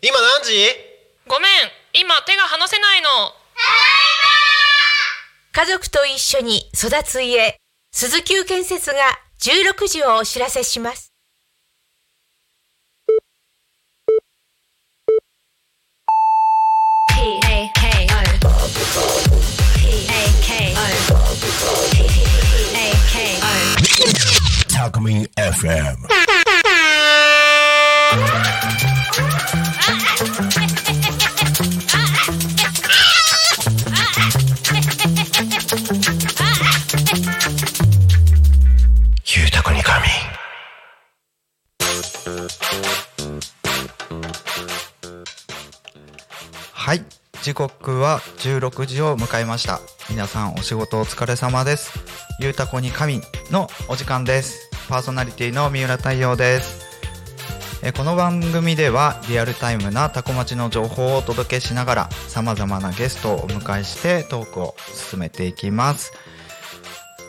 今何時？ごめん今手が離せないの。家族と一緒に育つ家。鈴木建設が16時をお知らせします。タコミ FM 時刻は16時を迎えました。皆さんお仕事お疲れ様です。ゆうたこに神のお時間です。パーソナリティの三浦太陽です。えこの番組ではリアルタイムなタコ町の情報をお届けしながら様々なゲストをお迎えしてトークを進めていきます。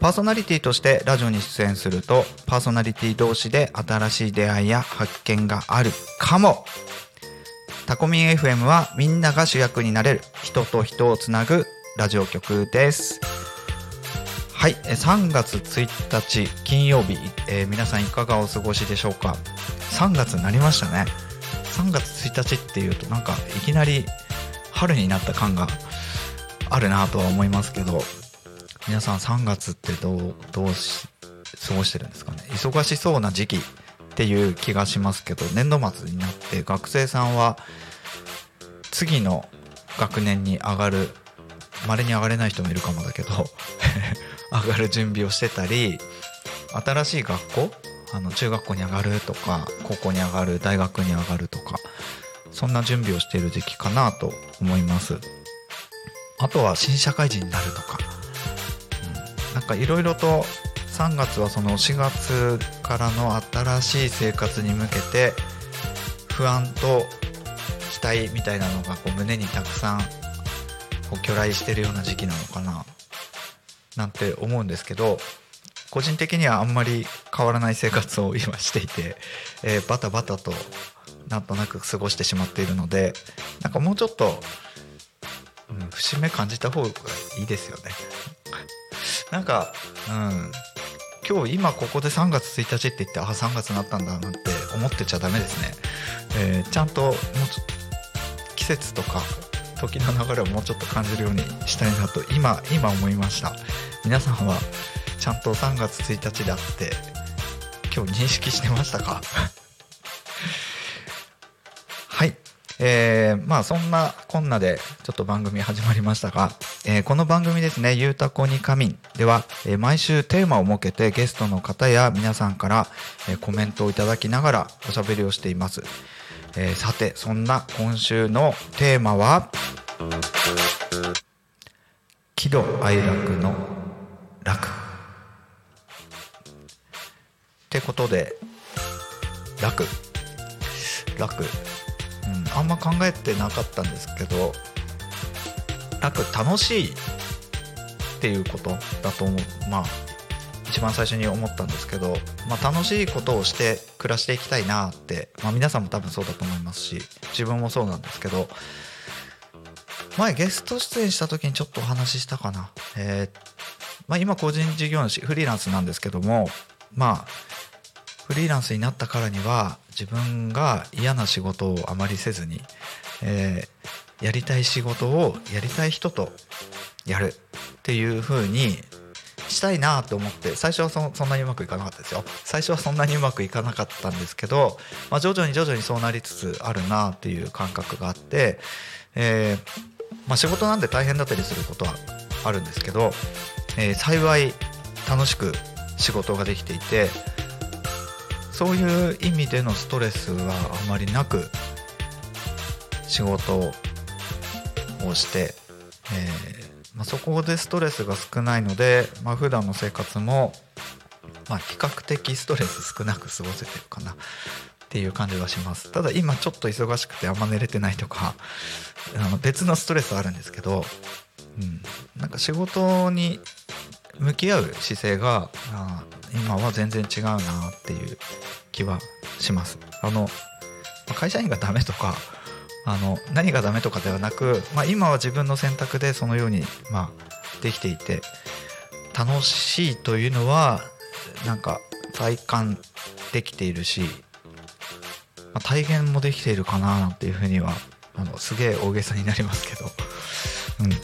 パーソナリティとしてラジオに出演するとパーソナリティ同士で新しい出会いや発見があるかも。タコミン FM はみんなが主役になれる人と人をつなぐラジオ局です。はい3月1日金曜日、えー皆さんいかがお過ごしでしょうか？3月になりましたね。3月1日っていうとなんかいきなり春になった感があるなとは思いますけど。皆さん3月ってどうどうし過ごしてるんですかね？忙しそうな時期っていう気がしますけど年度末になって学生さんは次の学年に上がるまれに上がれない人もいるかもだけど 上がる準備をしてたり新しい学校あの中学校に上がるとか高校に上がる大学に上がるとかそんな準備をしている時期かなと思います。あとは新社会人になるとか。なんかいろいろと3月はその4月からの新しい生活に向けて不安と期待みたいなのがこう胸にたくさんこう去来してるような時期なのかななんて思うんですけど個人的にはあんまり変わらない生活を今していて、えーバタバタとなんとなく過ごしてしまっているのでなんかもうちょっと、うん、節目感じた方がいいですよね。なんか、うん、今日今ここで3月1日って言ってあ3月になったんだなんて思ってちゃダメですね、えーちゃんともうちょ季節とか時の流れをもうちょっと感じるようにしたいなと今今思いました。皆さんはちゃんと3月1日だって今日認識してましたか？えーまあそんなこんなでちょっと番組始まりましたが、えーこの番組ですね「ゆうたこに仮眠」では、えー毎週テーマを設けてゲストの方や皆さんから、えーコメントをいただきながらおしゃべりをしています、えーさてそんな今週のテーマは喜怒哀楽の楽。ってことで楽。楽。うん、あんま考えてなかったんですけど楽楽しいっていうことだと思う。まあ一番最初に思ったんですけど、まあ、楽しいことをして暮らしていきたいなって、まあ、皆さんも多分そうだと思いますし自分もそうなんですけど前ゲスト出演した時にちょっとお話ししたかな、えーまあ、今個人事業主フリーランスなんですけどもまあフリーランスになったからには自分が嫌な仕事をあまりせずに、えーやりたい仕事をやりたい人とやるっていう風にしたいなと思って最初はそそんなにうまくいかなかったですよ。最初はそんなにうまくいかなかったんですけど、まあ、徐々に徐々にそうなりつつあるなっていう感覚があって、えーまあ、仕事なんで大変だったりすることはあるんですけど、えー幸い楽しく仕事ができていてそういう意味でのストレスはあまりなく仕事をして、えーまあ、そこでストレスが少ないので、まあ普段の生活も、まあ、比較的ストレス少なく過ごせてるかなっていう感じがします。ただ今ちょっと忙しくてあんま寝れてないとかあの別のストレスあるんですけど、うん、なんか仕事に向き合う姿勢があ今は全然違うなっていう気はします。あの会社員がダメとかあの何がダメとかではなく、まあ、今は自分の選択でそのように、まあ、できていて楽しいというのはなんか体感できているし、まあ、体現もできているかなっていうふうにはあのすげえ大げさになりますけど、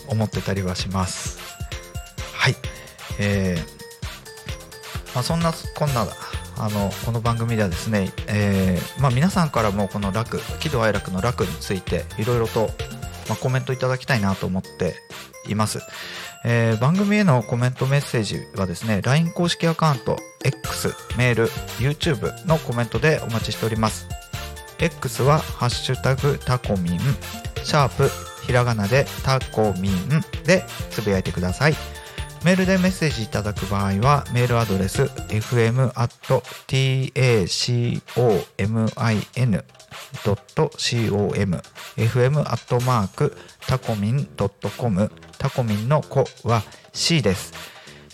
うん、思ってたりはします。えーまあ、そんなこんなあのこの番組ではですね、えーまあ、皆さんからもこの楽喜怒哀楽の楽についていろいろと、まあ、コメントいただきたいなと思っています、えー番組へのコメントメッセージはですね LINE 公式アカウント X メール YouTube のコメントでお待ちしております。X は「ハッシュタグタコミン」シャープひらがなでタコミンでつぶやいてください。メールでメッセージいただく場合はメールアドレス fm.tacomin.com fm. タコミン .com タコミンの子は C です。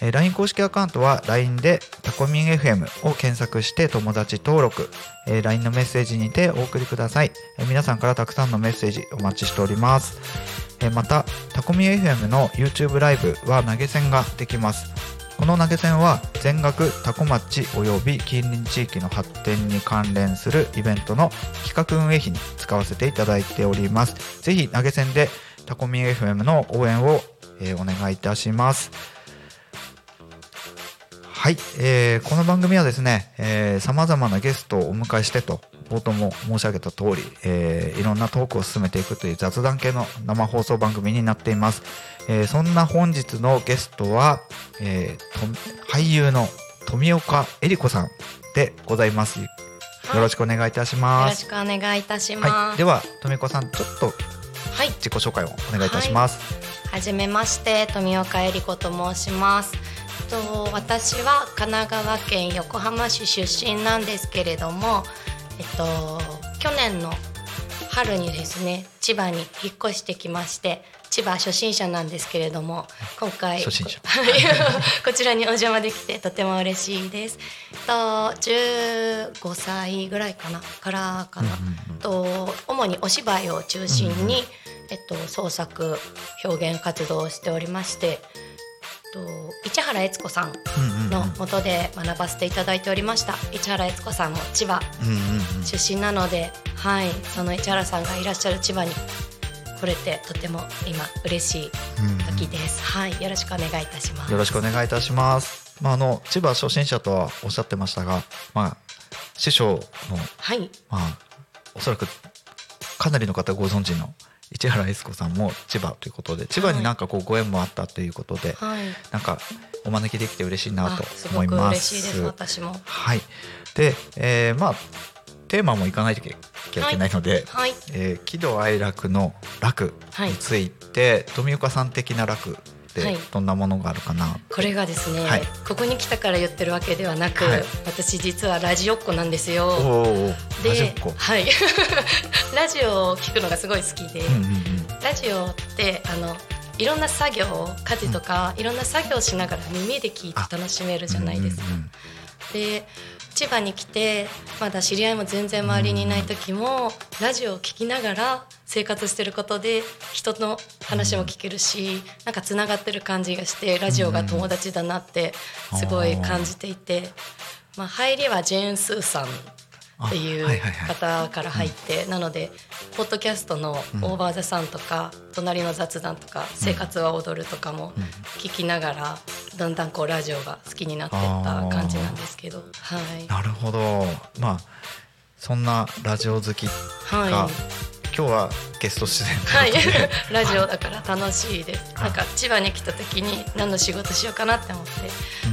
えー LINE 公式アカウントは LINE でタコミン FM を検索して友達登録、えー LINE のメッセージにてお送りください、えー皆さんからたくさんのメッセージお待ちしております。えまたタコミ FM の YouTube ライブは投げ銭ができます。この投げ銭は全額タコ町及び近隣地域の発展に関連するイベントの企画運営費に使わせていただいております。ぜひ投げ銭でタコミ FM の応援を、えお願いいたします。はい、えーこの番組はですね、さまざまなゲストをお迎えしてと冒頭も申し上げた通り、えーいろんなトークを進めていくという雑談系の生放送番組になっています。えーそんな本日のゲストは、えーと俳優の富岡恵里子さんでございます。よろしくお願いいたしよます。ろしくお願いいたしはい、ます。では富岡さんちょっとはい、自己紹介をお願いいたします。はじめまして富岡恵里子と申します。と私は神奈川県横浜市出身なんですけれども、えっと去年の春にですね千葉に引っ越してきまして。千葉初心者なんですけれども今回初心者はい こちらにお邪魔できてとても嬉しいです。と15歳ぐらいかなからかな、と主にお芝居を中心に、えっと、創作表現活動をしておりましてと市原悦子さんの元で学ばせていただいておりました。市原悦子さんも千葉うんうんうん。出身なので、はい、その市原さんがいらっしゃる千葉に来れてとても今嬉しい時です、はい。よろしくお願いいたします。よろしくお願いいたします。まあ、あの千葉初心者とはおっしゃってましたが、まあ、師匠の、はい。まあ、おそらくかなりの方ご存知の市原悦子さんも千葉ということで千葉になんかこうご縁もあったということで、はい。なんかお招きできて嬉しいなと思います。嬉しいです私も。はい。で、えーまあテーマもいかないといけないので、はい。えー喜怒哀楽の楽について、富岡さん的な楽どんなものがあるかな？これがですね、はいここに来たから言ってるわけではなく、はい私実はラジオっ子なんですよ。おお、ラジオで。はい ラジオを聞くのがすごい好きで、うんうんうん。ラジオってあのいろんな作業家事とか、いろんな作業しながら耳で聞いて楽しめるじゃないですか。うんうんうんで千葉に来てまだ知り合いも全然周りにいない時もラジオを聞きながら生活してることで人の話も聞けるしなんかつながってる感じがしてラジオが友達だなってすごい感じていて、まあ、入りはジェーン・スーさんっていう方から入って、なのでポッドキャストの「オーバー・ザ・さん」とか「隣の雑談」とか「生活は踊る」とかも聞きながらだんだんこうラジオが好きになっていった感じなんですけど。はい。なるほど。まあそんなラジオ好きが、はい。今日はゲスト出演はい。ラジオだから楽しいです。なんか千葉に来た時に何の仕事しようかなって思って、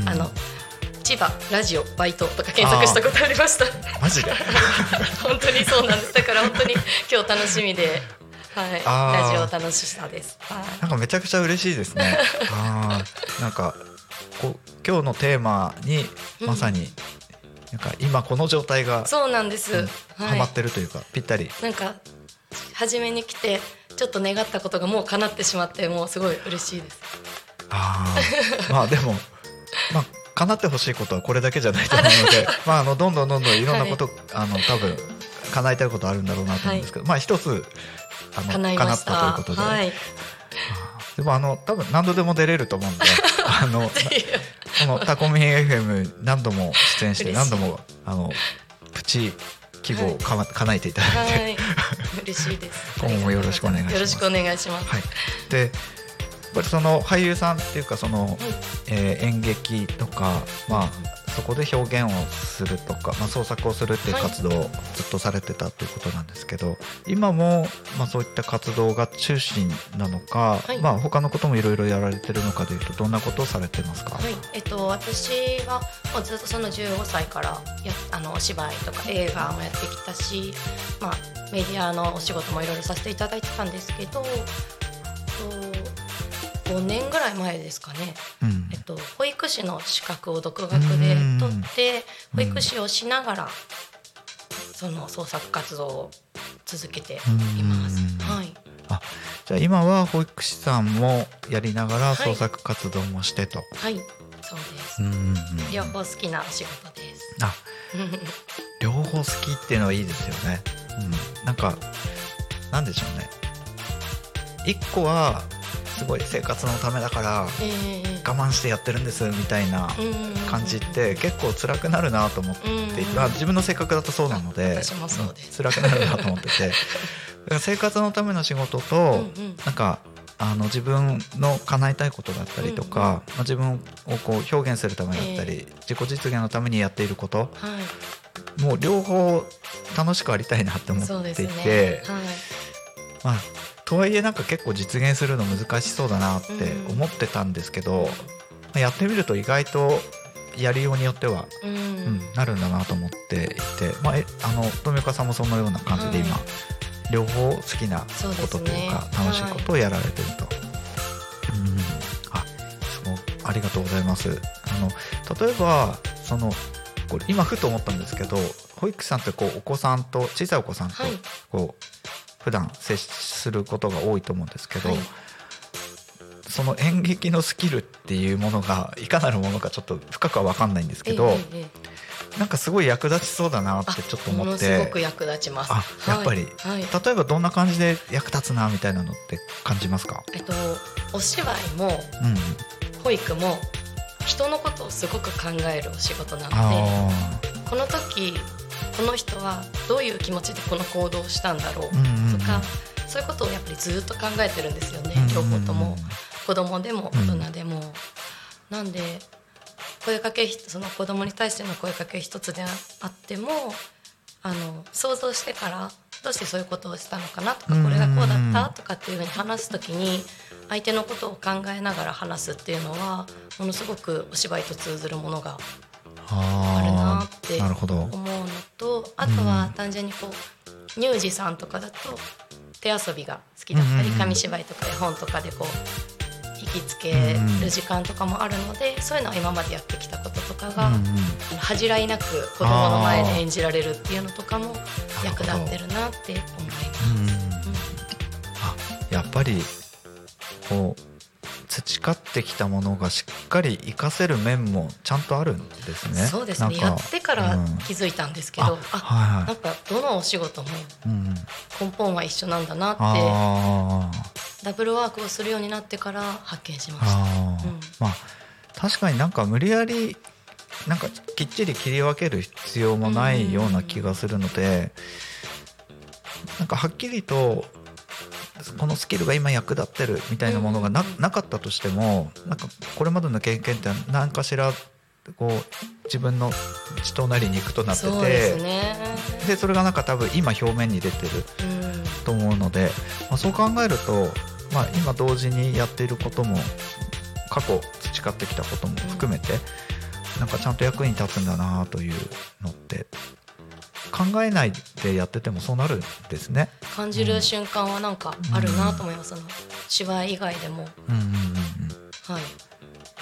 うん。あの千葉ラジオバイトとか検索したことありました。マジで？本当にそうなんです。だから本当に今日楽しみではいラジオ楽しさですはいなんかめちゃくちゃ嬉しいですね。ああ、なんかこう今日のテーマにまさに、なんか今この状態がそうなんです、うんはいハマってるというか、ぴったり。なんか初めに来てちょっと願ったことがもう叶ってしまってもうすごい嬉しいですああ、まあでも まあ叶ってほしいことはこれだけじゃないと思うので、まああのどんどんどんどんいろんなこと、あの多分叶えたいことあるんだろうなと思うんですけど、まあ一つあの叶ったということで、はい。でもあの多分何度でも出れると思うんで、あのなこのタコミン FM 何度も出演して何度もあのプチ希望をかま、叶えていただいて、はい。嬉しいです。今後もよろしくお願いします。よろしくお願いします、はい、でぱりその俳優さんっていうかその、えー演劇とか、まあ、そこで表現をするとか、まあ、創作をするっていうはい活動をずっとされてたということなんですけど今も、まあ、そういった活動が中心なのか、はい。まあ、他のこともいろいろやられてるのかでいうとどんなことをされてますか、はい、えっと、私はもうずっとその15歳からやあのお芝居とか映画もやってきたし、まあ、メディアのお仕事もいろいろさせていただいてたんですけどと5年ぐらい前ですかね、うんえっと、保育士の資格を独学で取って保育士をしながらその創作活動を続けていますうん。はいあじゃあ今は保育士さんもやりながらい創作活動もしてと。はい、そうです。うん両方好きなお仕事です。あ両方好きっていうのはいいですよね。うん、なんかなんでしょうね。一個はすごい生活のためだからええ我慢してやってるんですみたいな感じって結構辛くなるなと思っていて、まあ、自分の性格だとそうなので私もそうです。ん辛くなるなと思ってて。生活のための仕事と、なんかあの自分の叶えたいことだったりとか、まあ、自分をこう表現するためだったり、自己実現のためにやっていることはい、もう両方楽しくありたいなって思っていて、ね。はい。まあ、とはいえなんか結構実現するの難しそうだなって思ってたんですけど、まあやってみると意外とやりようによっては、ううんん。なるんだなと思っていて、まあ、えあの富岡さんもそのような感じで今、はい両方好きなことというか楽しいことをやられてると。うんあそうありがとうございます。あの例えばそのこれ今ふと思ったんですけど保育士さんってこうお子さんと小さいお子さんとはいこう普段接することが多いと思うんですけど、はい。その演劇のスキルっていうものがいかなるものかちょっと深くは分かんないんですけど、ええええなんかすごい役立ちそうだなってちょっとも思ってのすごく役立ちます。あやっぱりはい。はい例えばどんな感じで役立つなみたいなのって感じますか、えっとお芝居もうん、保育も人のことをすごく考えるお仕事なので、あこの時この人はどういう気持ちでこの行動をしたんだろうとか、そういうことをやっぱりずっと考えてるんですよね、両方とも。子供でも大人でも、なんで声かけその子供に対しての声かけ一つであってもあの想像してからどうしてそういうことをしたのかなとかうん。これがこうだったとかっていうふうに話す時に相手のことを考えながら話すっていうのはものすごくお芝居と通ずるものがああるなーってなるほど思うのとあとは単純にこう乳児さんとかだと手遊びが好きだったり紙芝居とか絵本とかでこう行きつける時間とかもあるのでそういうのは今までやってきたこととかが恥じらいなく子供の前で演じられるっていうのとかも役立ってるなって思います。うんやっぱりこう培ってきたものがしっかり活かせる面もちゃんとあるんですね。そうですね。やってからうん。気づいたんですけど、あはいはい。なんかどのお仕事もうん、根本は一緒なんだなってあー。ダブルワークをするようになってから発見しました。あー、うん。まあ確かになんか無理やりなんかきっちり切り分ける必要もないような気がするので、なんかはっきりとこのスキルが今役立ってるみたいなものがな,、うん。なかったとしてもなんかこれまでの経験って何かしらこう自分の血となり肉となっててそうでそれがなんか多分今表面に出てるうん、と思うので、まあ、そう考えると、まあ、今同時にやっていることも過去培ってきたことも含めて、なんかちゃんと役に立つんだなというのって考えないでやっててもそうなるんですね。感じる瞬間はなんかあるなと思います、その芝居以外でも。うんうんうんうん。はい。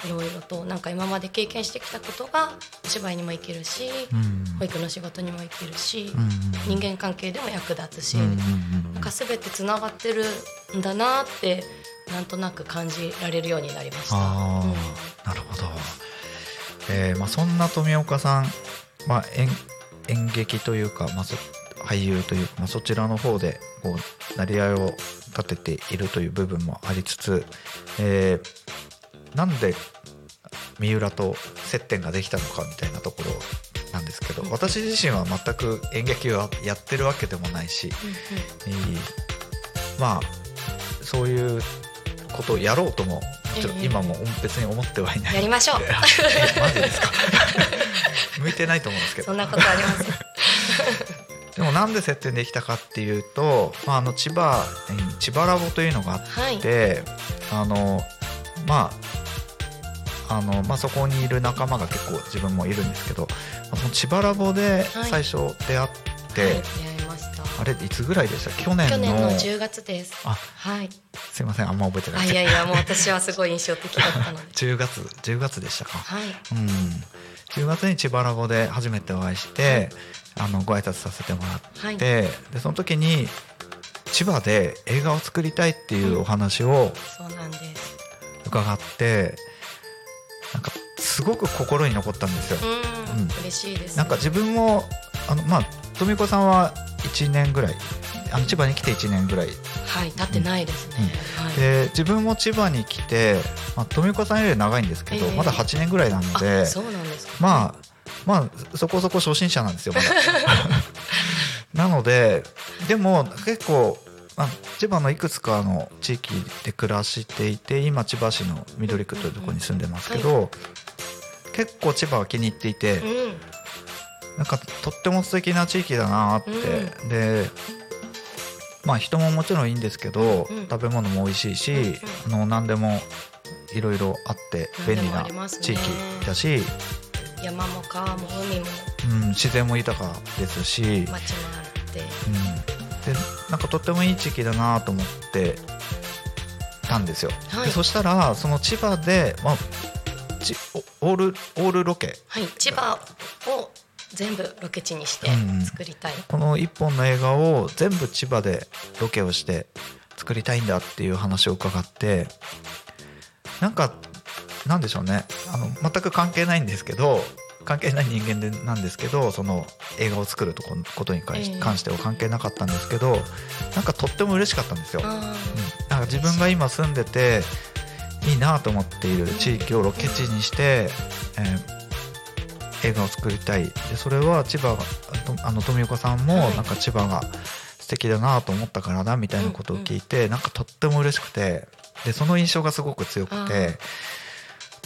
いろいろとなんか今まで経験してきたことがお芝居にも生きるし、うん保育の仕事にも生きるし、うんうん人間関係でも役立つし、うんうんうんなんか全てつながってるんだなってなんとなく感じられるようになりました。なるほど。えーまあ、そんな富岡さん、まあ、演演劇というか、まあ、そ俳優というか、まあ、そちらの方でこう成り合いを立てているという部分もありつつ、えーなんで三浦と接点ができたのかみたいなところなんですけど私自身は全く演劇をやってるわけでもないし、えーまあそういうことをやろうとももちろんええ。今も別に思ってはいない。やりましょう。えマジですか？向いてないと思うんですけどそんなことありません。でもなんで接点できたかっていうと、まあ、あの千葉えー千葉ラボというのがあっはい。て、あのまああのまあ、そこにいる仲間が結構自分もいるんですけど、まあその千葉ラボではい最初出会って、はい、出会い。あれいつぐらいでした？去年の去年の10月です。あはい。すいませんあんま覚えてないあいやいやもう私はすごい印象的だったので。10月10月でしたかはい。うん10月に千葉ラボで初めてお会いして、あのご挨拶させてもらって、はい。でその時に千葉で映画を作りたいっていうお話を。伺ってなんかすごく心に残ったんですよ。うん、うん嬉しいです。なんか自分もあのまあ富子さんは1年ぐらいあの千葉に来て1年ぐらいはい、立ってないですね。はい。で自分も千葉に来て、まあ、富子さんより長いんですけど、ええまだ8年ぐらいなのであ、そうなんですか。まあまあそこそこ初心者なんですよまだ なのででも結構、まあ、千葉のいくつかの地域で暮らしていて今千葉市の緑区というところに住んでますけど、結構千葉は気に入っていて、うん。なんかとっても素敵な地域だなって、うでまあ人ももちろんいいんですけど、うん。食べ物も美味しいし、うんあの何でもいろいろあって便利な地域だし、山も川も海も。うん、自然も豊かですし、うん、で町もあって。なんかとってもいい地域だなと思ってたんですよ。はい。でそしたらその千葉で、まあ、ちオオールオールロケ。はい、千葉を全部ロケ地にしてうんうん。作りたい。この一本の映画を全部千葉でロケをして作りたいんだっていう話を伺ってなんかなんでしょうね。あの全く関係ないんですけど関係ない人間でなんですけどその映画を作るとこことに関しては関係なかったんですけどなんかとっても嬉しかったんですよ。うん。あなんか自分が今住んでていいなと思っている地域をロケ地にして、えー映画を作りたいでそれは千葉あの富岡さんもはいなんか千葉が素敵だなと思ったからだみたいなことを聞いて、なんかとっても嬉しくてでその印象がすごく強くて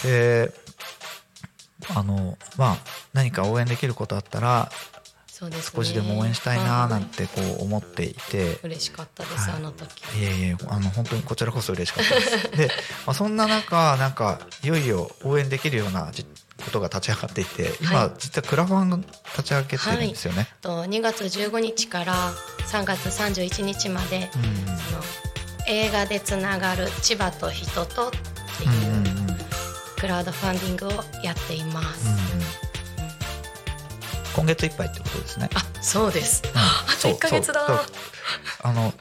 であのまあ何か応援できることあったらね。少しでも応援したいななんて。てこう思っていて。嬉しかったです、はいあの時。いえいえあの本当にこちらこそ嬉しかったです。で、まあ、そんな中なんかいよいよ応援できるようなじことが立ち上がっていて今、はい実はクラファン立ち上げてるんですよね。と2月15日から3月31日までうんその映画でつながる千葉と人とっていうクラウドファンディングをやっています。今月いっぱいってことですね。あ、そうです。うんあとそう1ヶ月だあの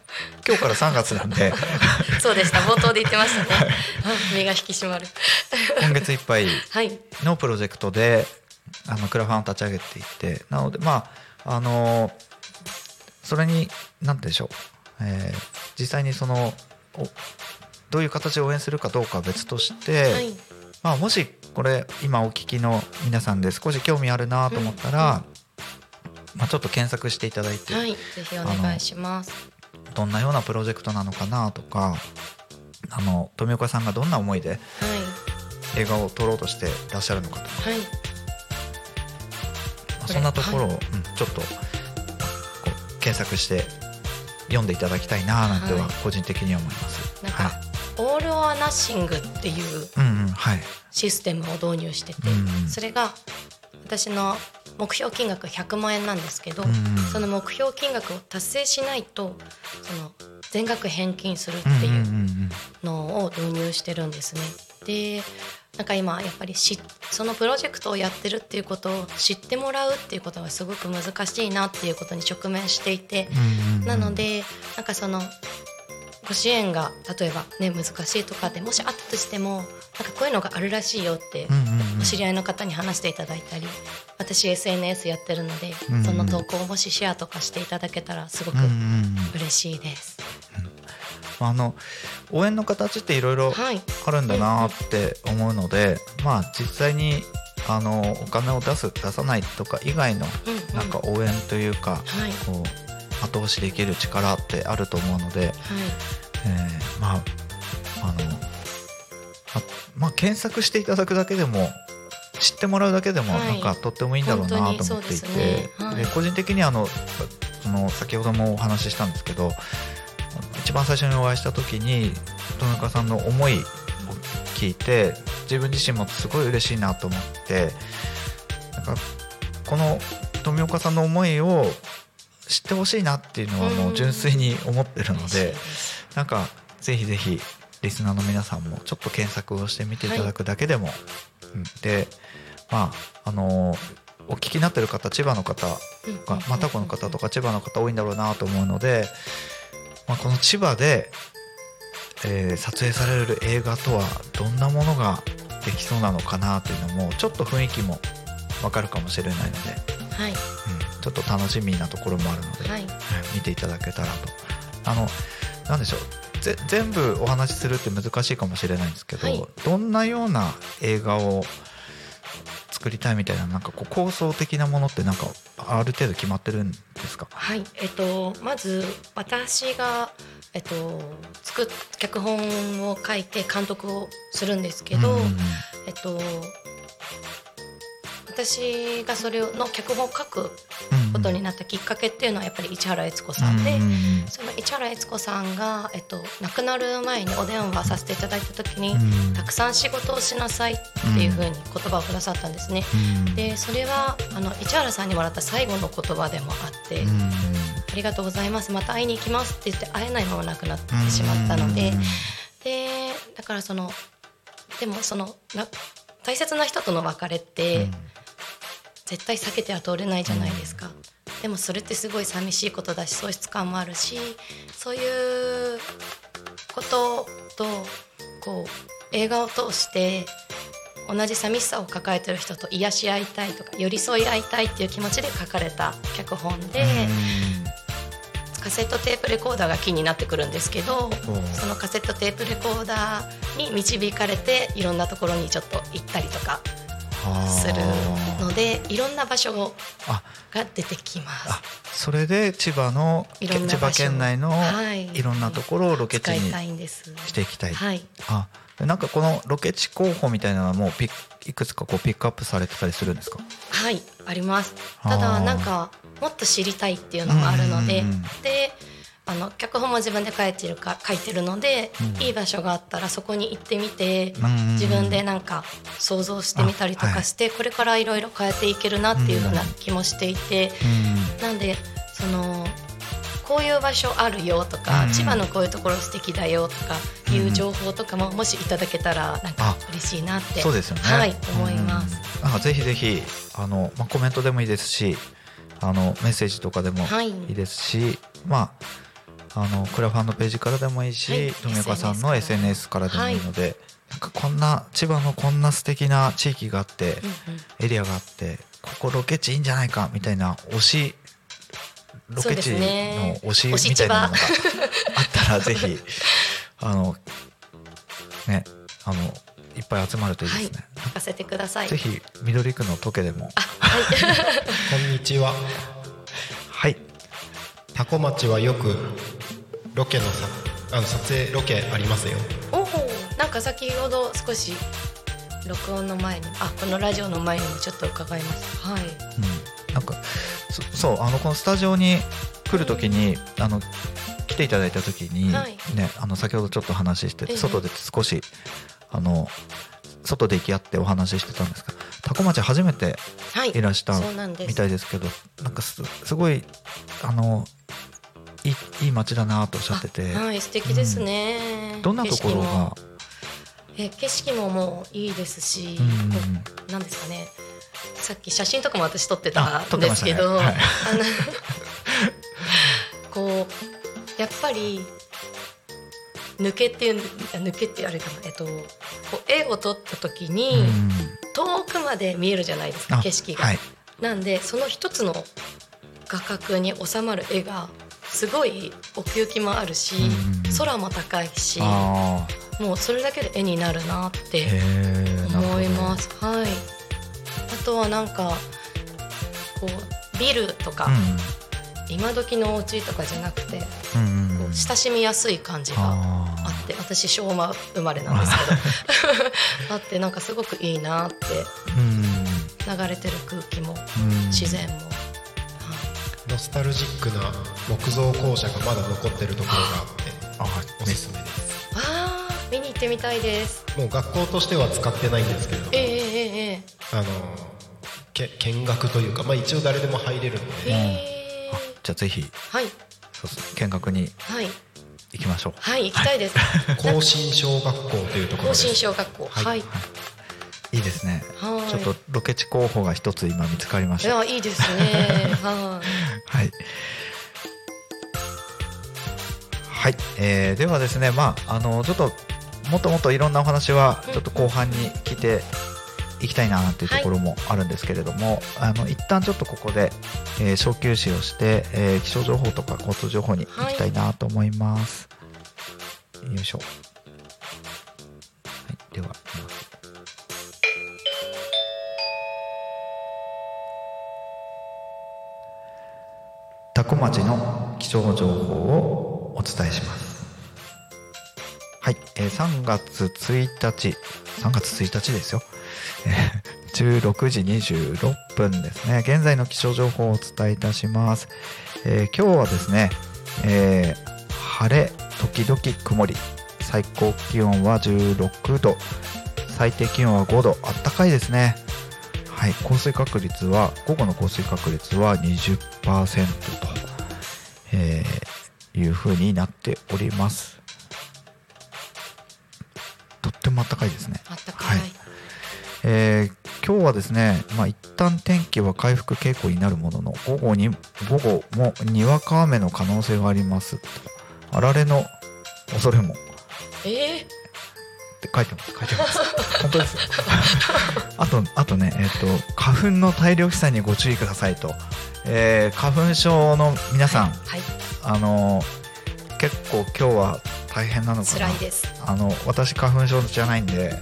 今日から3月なんで そうでした。冒頭で言ってましたね。あ身が引き締まる。今月いっぱい はい。のプロジェクトであのクラファンを立ち上げていってなのでまああのそれに何でしょう、えー実際にそのおどういう形で応援するかどうかは別として、はい。まあ、もしこれ今お聞きの皆さんで少し興味あるなと思ったら、まあ、ちょっと検索していただいて、はい。ぜひお願いします。どんなようなプロジェクトなのかなとかあの富岡さんがどんな思いではい。映画を撮ろうとしてらっしゃるのかとかはい。まあそんなところを、はうんちょっとこう検索して読んでいただきたいななんてははい個人的には思います。なんか、はオール・オア・ナッシングっていうシステムを導入してて、うんうんそれが私の目標金額100万円なんですけど、うんその目標金額を達成しないとその全額返金するっていううんのを導入してるんですね。でなんか今やっぱりしそのプロジェクトをやってるっていうことを知ってもらうっていうことがすごく難しいなっていうことに直面していて、なのでなんかそのご支援が例えばね難しいとかでもしあったとしてもなんかこういうのがあるらしいよってうんうんうん。お知り合いの方に話していただいたり私 SNS やってるのでうんうんその投稿をもしシェアとかしていただけたらすごくうんうんうん。嬉しいです。あの応援の形っていろいろはい、あるんだなって思うので、まあ実際にあのお金を出す出さないとか以外のうんうん。なんか応援というか、はい。こう後押しできる力ってあると思うので、はい。えーまああのあまあ検索していただくだけでも知ってもらうだけでもはい。なんかとってもいいんだろうなと思っていて、ですね。はい。で個人的にあのその先ほどもお話ししたんですけど一番最初にお会いした時に富岡さんの思いを聞いて自分自身もすごい嬉しいなと思ってなんかこの富岡さんの思いを知ってほしいなっていうのはもう純粋に思ってるのでですなんかぜひぜひリスナーの皆さんもちょっと検索をしてみていただくだけでも、うん。でまああのお聞きになってる方千葉の方がまたこの方とか千葉の方多いんだろうなと思うので、まあ、この千葉で、えー撮影される映画とはどんなものができそうなのかなというのもちょっと雰囲気もわかるかもしれないので、はい。うん、ちょっと楽しみなところもあるので、はい。はい。見ていただけたらと。あのなんでしょう。ぜ全部お話しするって難しいかもしれないんですけど、はい。どんなような映画を作りたいみたいななんかこう構想的なものってなんかある程度決まってるんですか？はい、えっと、まず私が、えっと、作っ脚本を書いて監督をするんですけど、うんうんうん。えっと、私がそれをの脚本を書くことになったきっかけっていうのはやっぱり市原悦子さんで、その市原悦子さんが、えっと、亡くなる前にお電話させていただいた時に、うん。たくさん仕事をしなさいっていうふうに言葉をくださったんですね。うんでそれはあの市原さんにもらった最後の言葉でもあって、うんありがとうございますまた会いに行きますって言って会えないまま亡くなってしまったので、でだからそのでもそのな大切な人との別れって、絶対避けては通れないじゃないですか。でもそれってすごい寂しいことだし喪失感もあるしそういうこととこう映画を通して同じ寂しさを抱えてる人と癒し合いたいとか寄り添い合いたいっていう気持ちで書かれた脚本で、カセットテープレコーダーが気になってくるんですけどそのカセットテープレコーダーに導かれていろんなところにちょっと行ったりとかするのでいろんな場所あ。が出てきまあす。それで千葉の千葉県内のはい。いろんなところをロケ地に。していきたい、はい、あでなんかこのロケ地候補みたいなのはもうピッいくつかこうピックアップされてたりするんですか？はい、あります。ただなんかもっと知りたいっていうのもあるので、で、あの脚本も自分で書いてるか書いてるので、うん。いい場所があったらそこに行ってみて、自分でなんか想像してみたりとかして、これからいろいろ変えていけるなっていうふうな気もしていて、うん。なんでそのこういう場所あるよとか、うん。千葉のこういうところ素敵だよとかいう情報とかももしいただけたらなんか嬉しいなってそうですよね。はい思います。うんなんかぜひぜひあの、まあ、コメントでもいいですしあのメッセージとかでもはい。いいですし、まああのクラファンのページからでもいいし、はい富岡さんの SNS からでもいいので、なんかこんな千葉のこんな素敵な地域があって、うんうん。エリアがあってここロケ地いいんじゃないかみたいな推しロケ地の推しみたいなのが千あったら ぜひあのねあのいっぱい集まるといいですね。聞かせてください。ぜひ緑区のトケでも。はい。こんにちは。はい。タコ町はよくロケのさあの撮影ロケありますよ。おお、なんか先ほど少し録音の前に、あ、このラジオの前にもちょっと伺いました。はい。うん、なんかそそうあのこのスタジオに来るときにあの来ていただいたときに、はい。ねあの先ほどちょっと話してええ。て外で少しあの外で行き合ってお話ししてたんですが多古町初めてはい。いらしたみたいですけどなんかすすごいあのいいいい町だなとおっしゃってて、あはい素敵ですね、どんなところ景色もがえ景色ももういいですし、うんなんですかね。さっき写真とかも私撮ってたんですけど、はい。あのこうやっぱり抜けっていうあ抜けってあれかな。えっとこう絵を撮った時に、うん。遠くまで見えるじゃないですかあ景色が、はい。なんでその一つの画角に収まる絵がすごい奥行きもあるし、うん空も高いしあもうそれだけで絵になるなっーて思います。はい。あとはなんかこうビルとか、今時のお家とかじゃなくて、こうんうんうん。うんう親しみやすい感じがああって、私昭和生まれなんですけど、あってなんかすごくいいなってーうん。流れてる空気もうん。自然も。ノスタルジックな木造校舎がまだ残ってるところがあってあおすすめです。ああ見に行ってみたいです。もう学校としては使ってないんですけれどもえええええあのけ見学というか、まあ、一応誰でも入れるのえでえあじゃあぜひはい。そうそう見学にはい。行きましょう。はい行きたいです。更新小学校というところです。更新小学校。はい。はいいいですねはい。ちょっとロケ地候補が一つ今見つかりまいしたやいいですね。はい。はい。はい、えーではですね、まあ、あの、ちょっと。もっともっといろんなお話は、ちょっと後半に聞いて。いきたいなっていうところもあるんですけれども、あの一旦ちょっとここで、えー小休止をして、えー気象情報とか交通情報に行きたいなと思います。よいしょ。はい、では。多古町の気象情報をお伝えします。はい、えー3月1日、3月1日ですよ。えー16時26分ですね。現在の気象情報をお伝えいたします。えー今日はですね、えー晴れ時々曇り、最高気温は16度、最低気温は5度、あったかいですね。はい、降水確率は午後の降水確率は20%と、えーいう風になっております。とっても暖かいですね。はい。えー今日はですね、まあ、一旦天気は回復傾向になるものの午後に午後もにわか雨の可能性があります。あられの恐れも。っええて書いてます。書いてます。本当ですよ。あとあとねえっ、と花粉の大量飛散にご注意くださいと、えー花粉症の皆さん、はい。あのー結構今日は大変なのかな。辛いです。あの私花粉症じゃないんで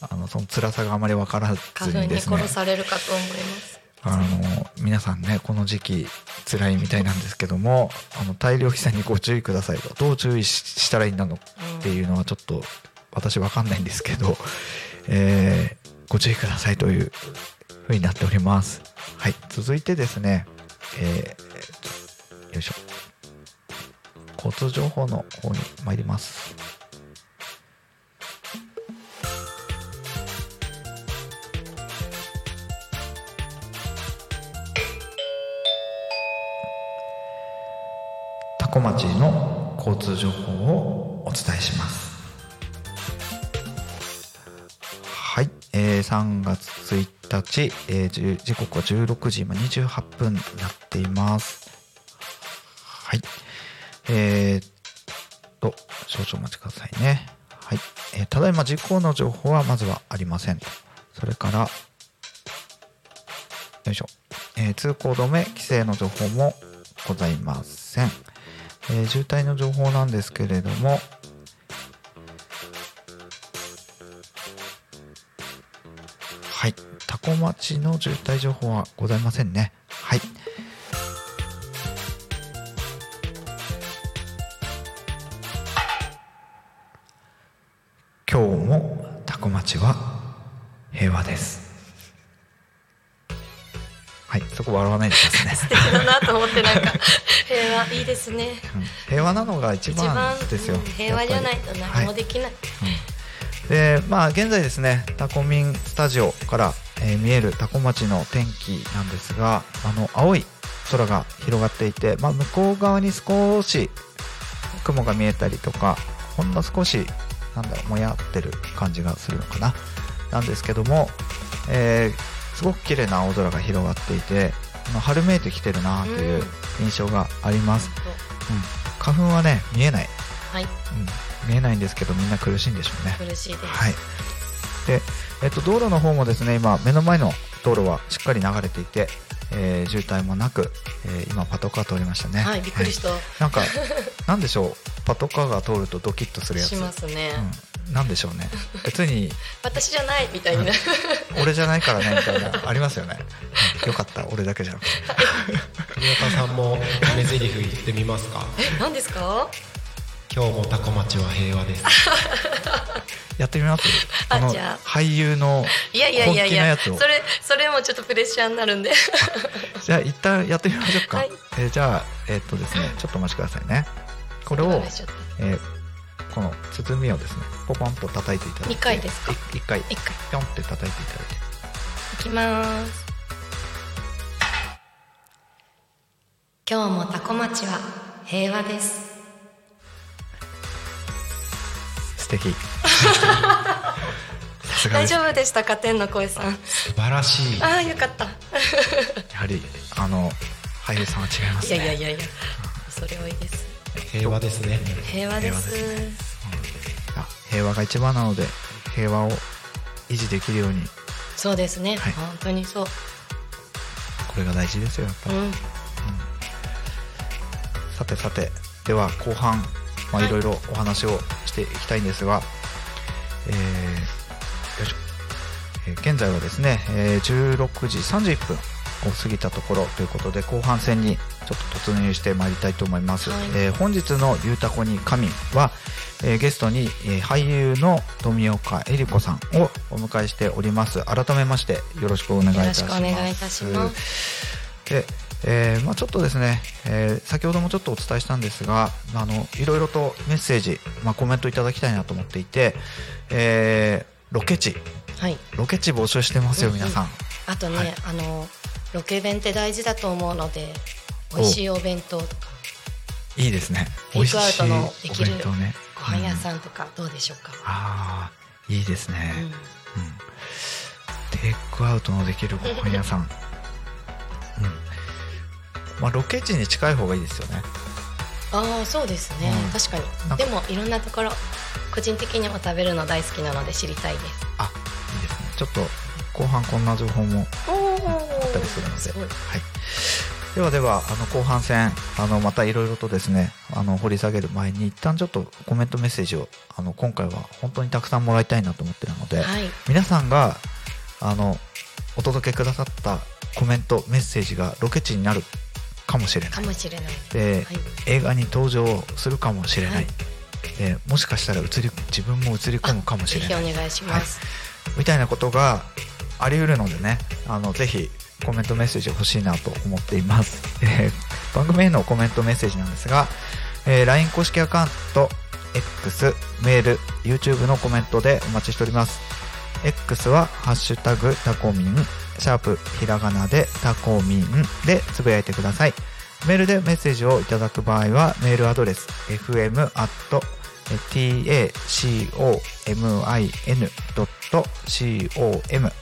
あのその辛さがあまり分から花粉にずにですね。殺されるかと思います。あの皆さんねこの時期辛いみたいなんですけどもあの大量飛散にご注意くださいと。どう注意ししたらいいんだのっていうのはちょっと私わかんないんですけど、えーご注意くださいというふうになっております。はい続いてですねえーよいしょ。交通情報の方に参ります。多古町の交通情報をお伝えします。えー3月1日、えー時刻は16時今28分になっています。はい。えー、っと少々お待ちくださいね。はい、えーただいま事故の情報はまずはありません。それからよいしょ、えー通行止め規制の情報もございません、えー渋滞の情報なんですけれどもはい多古町の渋滞情報はございませんね。はい。今日も多古町は平和です。はいそこ笑わないでくださいね。素敵だなと思ってなんか。平和いいですね。うん平和なのが一番ですよ。うん平和じゃないと何もできない。はいでまあ現在ですねタコミンスタジオから、えー見えるタコ町の天気なんですがあの青い空が広がっていて、まあ、向こう側に少し雲が見えたりとかほんの少しなんだろうもやってる感じがするのかななんですけども、えーすごく綺麗な青空が広がっていて春めいてきてるなという印象があります、うん。花粉はね見えない、はい。うん、見えないんですけどみんな苦しいんでしょうね。苦しいです、はい。で、えっと、道路の方もですね、今、目の前の道路はしっかり流れていて、えー渋滞もなく、えー今、パトカー通りましたね。はい、びっくりした、はい。なんか、なんでしょう、パトカーが通るとドキッとするやつ。しますね、うん、なんでしょうね。別に、私じゃないみたいにな俺じゃないからね、みたいな、ありますよね。うん。よかった、俺だけじゃなくて。宮田さんも決め台詞言ってみますか？え何ですか？今日もタコ町は平和です。やってみます？あこのじゃあ。俳優のいやいやいやいやそれそれもちょっとプレッシャーになるんで。じゃあ一旦やってみましょうか、はい。えーじゃあえーっとですねちょっとお待ちくださいね。これをえーこの包みをですねポポンと叩いていただいて。二回ですか？い一回。一回。ピョンって叩いていただいて。いきます。今日もタコ町は平和です敵。大丈夫でしたか天の声さん。素晴らしい。ああよかった。はりあの俳優さんは違いますいねやいやいやいや恐れ多いです。平和ですね。平和です。平和であ平和が一番なので平和を維持できるように。そうですね、はい。本当にそう。これが大事ですよやっぱり、うん。さてさて。では後半、まあ、はい。いろいろお話をしていきたいんですが、えーよいしょ。えー現在はですね、えー16時31分を過ぎたところということで後半戦にちょっと突入してまいりたいと思います、はい。えー本日の「ゆうたこに神」は、えーゲストに、えー俳優の富岡恵里子さんをお迎えしております。改めましてよろしくお願いいたします。よろしくお願いいたします。で、えーまあ、ちょっとですね、えー先ほどもちょっとお伝えしたんですがあのいろいろとメッセージ、まあ、コメントいただきたいなと思っていて、えーロケ地。はい。ロケ地募集してますようんうん。皆さん、あとね、はい。あのロケ弁って大事だと思うので美味しいお弁当とか。いいですね。テイクアウトのできるご飯屋ん、さんとかどうでしょうか、ああいいですね、うん。うん。テイクアウトのできるご飯屋さん、うんまあ、ロケ地に近い方がいいですよね。ああそうですね、うん。確かに。でもいろんなところ個人的にも食べるの大好きなので知りたいです。あいいですね。ちょっと後半こんな情報もあったりするので、はい、ではではあの後半戦あのまたいろいろとですねあの掘り下げる前に一旦ちょっとコメントメッセージをあの今回は本当にたくさんもらいたいなと思ってるので、はい。皆さんがあのお届けくださったコメントメッセージがロケ地になるかもしれない。かもしれない。で、はい。映画に登場するかもしれない、はい。でもしかしたら映り自分も映り込むかもしぜひおれない願いします、みたいなことがあり得るのでねあのぜひコメントメッセージ欲しいなと思っています、えー番組へのコメントメッセージなんですが、えー LINE 公式アカウント X メール YouTube のコメントでお待ちしております。X は「ハッシュタグタコミン」シャープひらがなでタコミンでつぶやいてくださいメールでメッセージをいただく場合はメールアドレス fm tacomin.com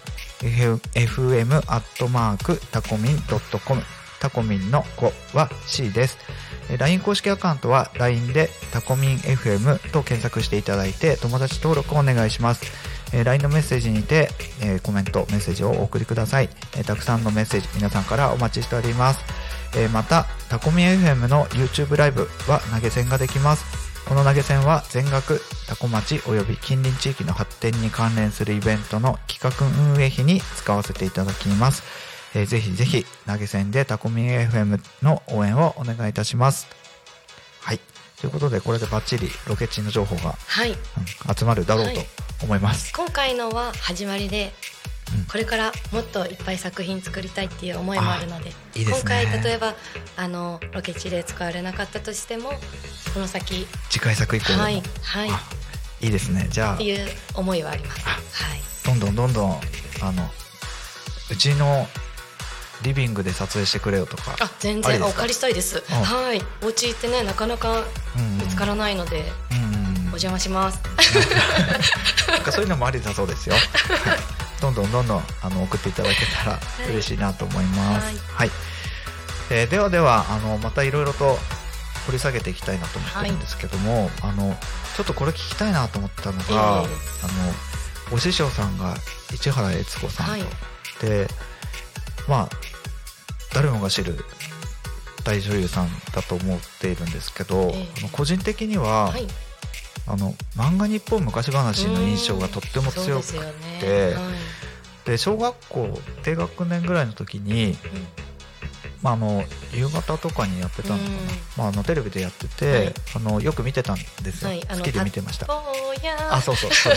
fm アットマークタコミン .com タコミンの5は C です。LINE 公式アカウントは LINE でタコミン FM と検索していただいて友達登録をお願いします。え LINE のメッセージにて、えコメント、メッセージをお送りください。えたくさんのメッセージ皆さんからお待ちしております。えまた、タコミ FM の YouTube ライブは投げ銭ができます。この投げ銭は全額タコ町及び近隣地域の発展に関連するイベントの企画運営費に使わせていただきます。えーぜひぜひ投げ銭でタコミ FM の応援をお願いいたします。はい。ということで、これでバッチリロケ地の情報が、はい。うん集まるだろうとはい。思います。今回のは始まりで、うん。これからもっといっぱい作品作りたいっていう思いもあるのでね。今回例えばあのロケ地で使われなかったとしてもこの先次回作以降はいはい。あいいですね。じゃあっていう思いはあります。はい。どんどんどんどんあのうちのリビングで撮影してくれよとかあ、全然お借りしたいです。あはい。お家行ってねなかなかうん見つからないのでうんうんお邪魔します。なんかそういうのもありだそうですよ。はいどんどんどんどんあの送っていただけたらい嬉しいなと思います。はいはい。えーではではあのまたいろいろと掘り下げていきたいなと思ってるんですけども、あのちょっとこれ聞きたいなと思ったのが、ええあのお師匠さんが市原悦子さんと、はいでまあ誰もが知る大女優さんだと思っているんですけど、ええ。あの個人的には、はい。あの漫画日本昔話の印象がとっても強くてはい。で小学校低学年ぐらいの時に、まあ、あの夕方とかにやってたのかな、うん。まあ、あのテレビでやってて、はい。あのよく見てたんですよ、好きで見てました。あそうそう。そう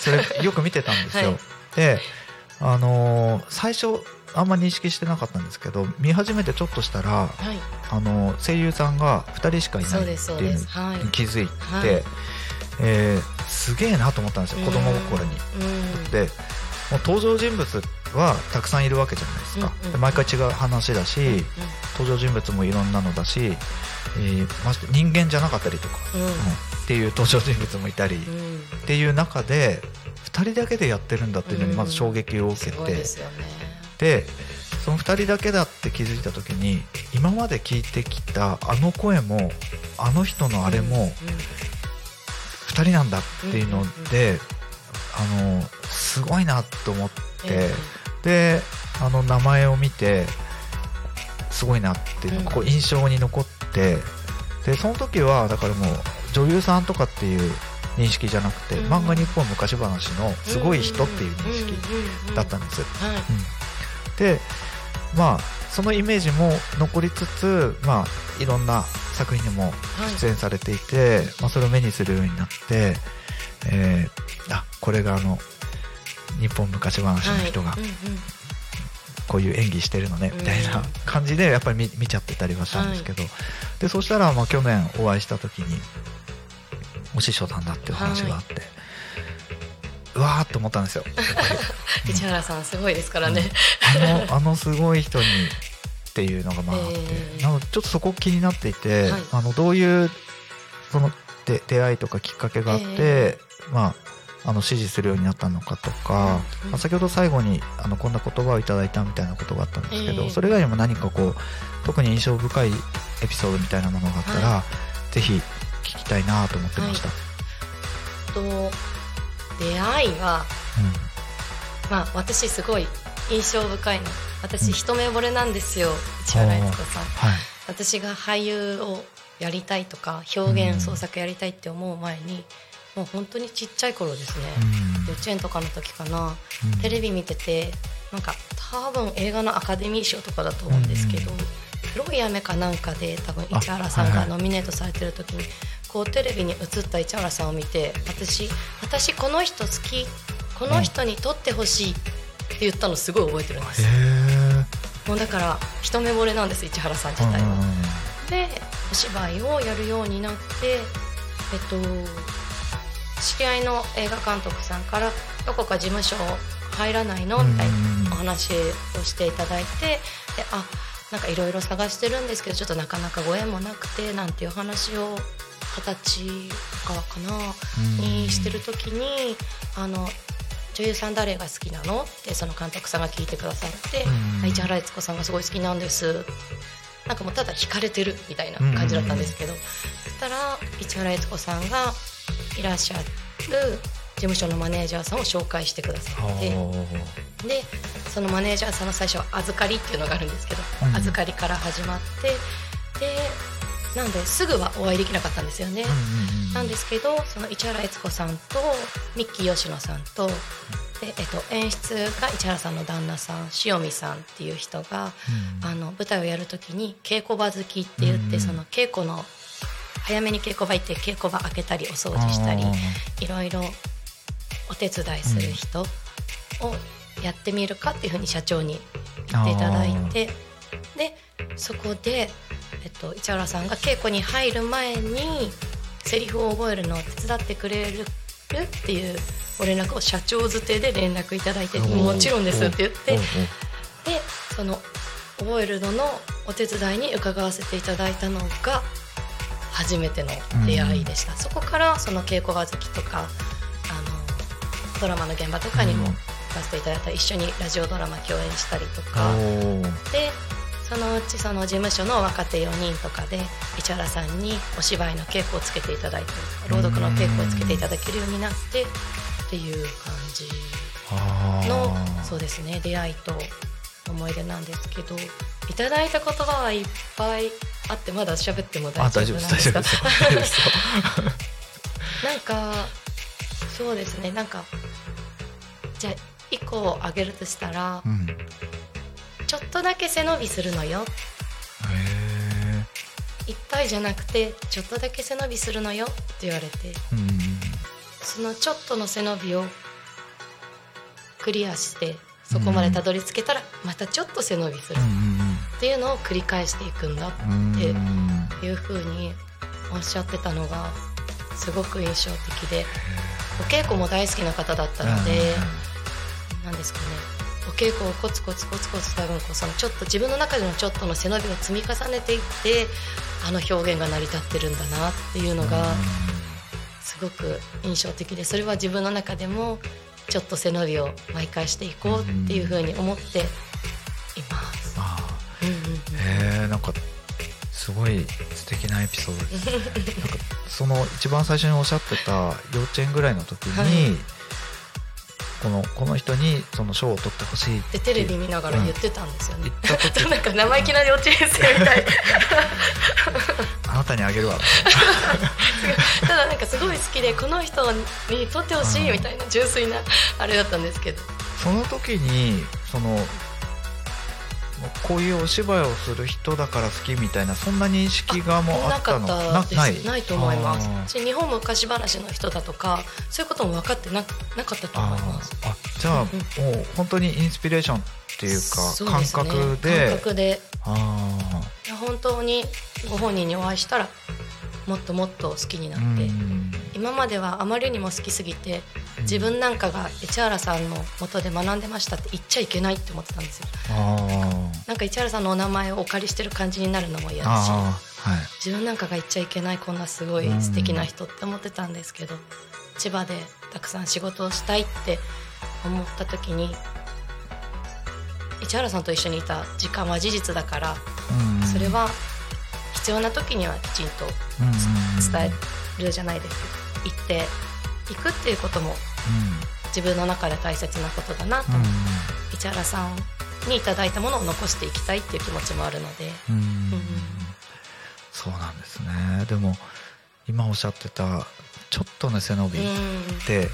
それよく見てたんですよ、はい。で あのー最初あんま認識してなかったんですけど見始めてちょっとしたらはい。あの声優さんが2人しかいないっていうの。に気づいて、はいえーすげえなと思ったんですよ子供心に。うん。でもう登場人物はたくさんいるわけじゃないですか、うんうんで毎回違う話だし、登場人物もいろんなのだし、えーまして人間じゃなかったりとか、うん。うんっていう登場人物もいたり、うん。うん。っていう中で2人だけでやってるんだっていうのにまず衝撃を受けて、ですよね。でその2人だけだって気づいた時に今まで聞いてきたあの声もあの人のあれも2人なんだっていうので、あのすごいなと思って、であの名前を見てすごいなっていうのがこう印象に残ってでその時はだからもう女優さんとかっていう認識じゃなくて、うん。漫画日本昔話のすごい人っていう認識だったんです。はい。でまあそのイメージも残りつつ、まあ、いろんな作品にもはい。出演されていて、まあ、それを目にするようになって、えーあこれがあの日本昔話の人がはい。うんうん。こういう演技してるのねうん。みたいな感じでやっぱり見見ちゃってたりはしたんですけど、でそしたらまあ去年お会いした時にお師匠さんだっていう話があって、うわーって思ったんですよ。原さんすごいですからね。あのあのすごい人にっていうのがまああって、えーなのでちょっとそこ気になっていて、はい。あのどういうそので出会いとかきっかけがあって、えまああの支持するようになったのかとか、うんまあ先ほど最後にあのこんな言葉をいただいたみたいなことがあったんですけど、えーそれ以外にも何かこう特に印象深いエピソードみたいなものがあったら、ぜひ聞きたいなと思ってました。と出会いはまあ私すごい印象深いの。私一目惚れなんですよ。市原悦子さん。はい。私が俳優をやりたいとか表現創作やりたいって思う前に、もう本当にちっちゃい頃ですね、幼稚園とかの時かな、うん。テレビ見ててなんか多分映画のアカデミー賞とかだと思うんですけど、黒い雨かなんかで多分あ市原さんがノミネートされてる時に、こうテレビに映った市原さんを見て私私この人好きこの人に撮ってほしいって言ったのすごい覚えてるんです、へもうだから一目惚れなんです市原さん自体は。でお芝居をやるようになってえっと知り合いの映画監督さんからどこか事務所入らないの？みたいなお話をしていただいてであなんかいろいろ探してるんですけどちょっとなかなかご縁もなくてなんていう話を二十歳からかなにしてる時にあの女優さん誰が好きなの？ってその監督さんが聞いてくださってうん。市原悦子さんがすごい好きなんです。なんかもうただ惹かれてるみたいな感じだったんですけど、そしたら市原悦子さんがいらっしゃる事務所のマネージャーさんを紹介してくださって。でそのマネージャーさんの最初は預かりっていうのがあるんですけど、うん。預かりから始まってでなんですぐはお会いできなかったんですよね。なんですけどその市原悦子さんとミッキー吉野さんとで、えっと、演出が市原さんの旦那さん塩見さんっていう人が、あの舞台をやる時に稽古場好きって言って、うんその稽古の早めに稽古場行って稽古場開けたりお掃除したりいろいろお手伝いする人をやってみるかっていうふうに社長に言っていただいてでそこで、えっと、市原さんが稽古に入る前にセリフを覚えるのを手伝ってくれるっていうご連絡を社長づてで連絡いただいてもちろんですって言ってでその覚えるののお手伝いに伺わせていただいたのが初めての出会いでした、そこからその稽古場好きとかあのドラマの現場とかにもうん。行かせていただいた。り一緒にラジオドラマ共演したりとか。でそのうちその事務所の若手4人とかで市原さんにお芝居の稽古をつけていただいて朗読の稽古をつけていただけるようになってっていう感じのそうですね。出会いと思い出なんですけどいただいた言葉はいっぱいあってまだ喋っても大丈夫なんですか。なんかそうですね。なんかじゃあ1個挙げるとしたら、うん。へちょっとだけ背伸びするのよ。いっぱいじゃなくてちょっとだけ背伸びするのよ。って言われて。そのちょっとの背伸びをクリアしてそこまでたどり着けたらまたちょっと背伸びする。っていうのを繰り返していくんだってうん。いうふうにおっしゃってたのがすごく印象的で。お稽古も大好きな方だったので何ですかね。お稽古をコツコツコツコツ多分こうそのちょっと自分の中でのちょっとの背伸びを積み重ねていってあの表現が成り立ってるんだなっていうのがすごく印象的でそれは自分の中でもちょっと背伸びを毎回していこうっていうふうに思っています。あうんうんうんーへえなんかすごい素敵なエピソードですねなんかその一番最初におっしゃってた幼稚園ぐらいの時に、はいこのこの人にその賞を取ってほしいってでテレビ見ながら言ってたんですよね。言。った時。なんか生意気な幼稚園生みたいあなたにあげるわ。ただなんかすごい好きでこの人に撮ってほしいみたいな純粋なあれだったんですけど。その時にそのこういうお芝居をする人だから好きみたいなそんな認識がもうあなかったの？ったですない？ないと思います。し日本昔話の人だとかそういうことも分かってななかったと思います。あじゃあ、うん。もう本当にインスピレーションっていうか感そうですね。覚で。感覚で。あ本当にご本人にお会いしたらもっともっと好きになーって、うん。今まではあまりにも好きすぎて自分なんかが市原さんの元で学んでましたって言っちゃいけないって思ってたんですよ。なんか市原さんのお名前をお借りしてる感じになるのも嫌だしはい。自分なんかが言っちゃいけないこんなすごい素敵な人って思ってたんですけど千葉でたくさん仕事をしたいって思った時に市原さんと一緒にいた時間は事実だからうん。それは必要な時にはきちんとうん。伝えるじゃないですけど言っていくっていうことも自分の中で大切なことだなと。うん。市原さんにいただいたものを残していきたいっていう気持ちもあるので。うん。うんうん。そうなんですね。でも今おっしゃってたちょっとの背伸びっうん。て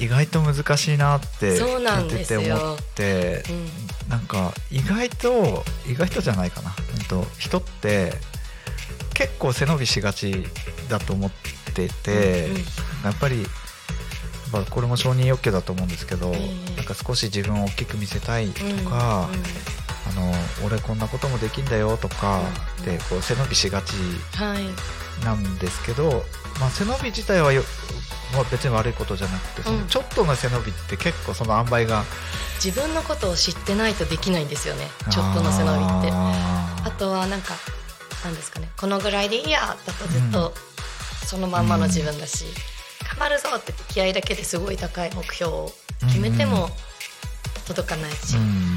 意外と難しいなって聞いてて思ってうんなんか意外と意外とじゃないかな、うんと、人って結構背伸びしがちだと思ってて、うんうん。やっぱりまあこれも承認欲求だと思うんですけど、ええなんか少し自分を大きく見せたいとうんか、うん。あの俺こんなこともできんだよとかうんでこう背伸びしがちはい。なんですけど、まあ、背伸び自体はよ、まあ、別に悪いことじゃなくてちょっとの背伸びって結構その塩梅が自分のことを知ってないとできないんですよねちょっとの背伸びって。ああとはなんかなんですかねこのぐらいでいいやだとずっとそのまんまの自分だし、頑張るぞって気合だけですごい高い目標を決めても届かないし、ーうん。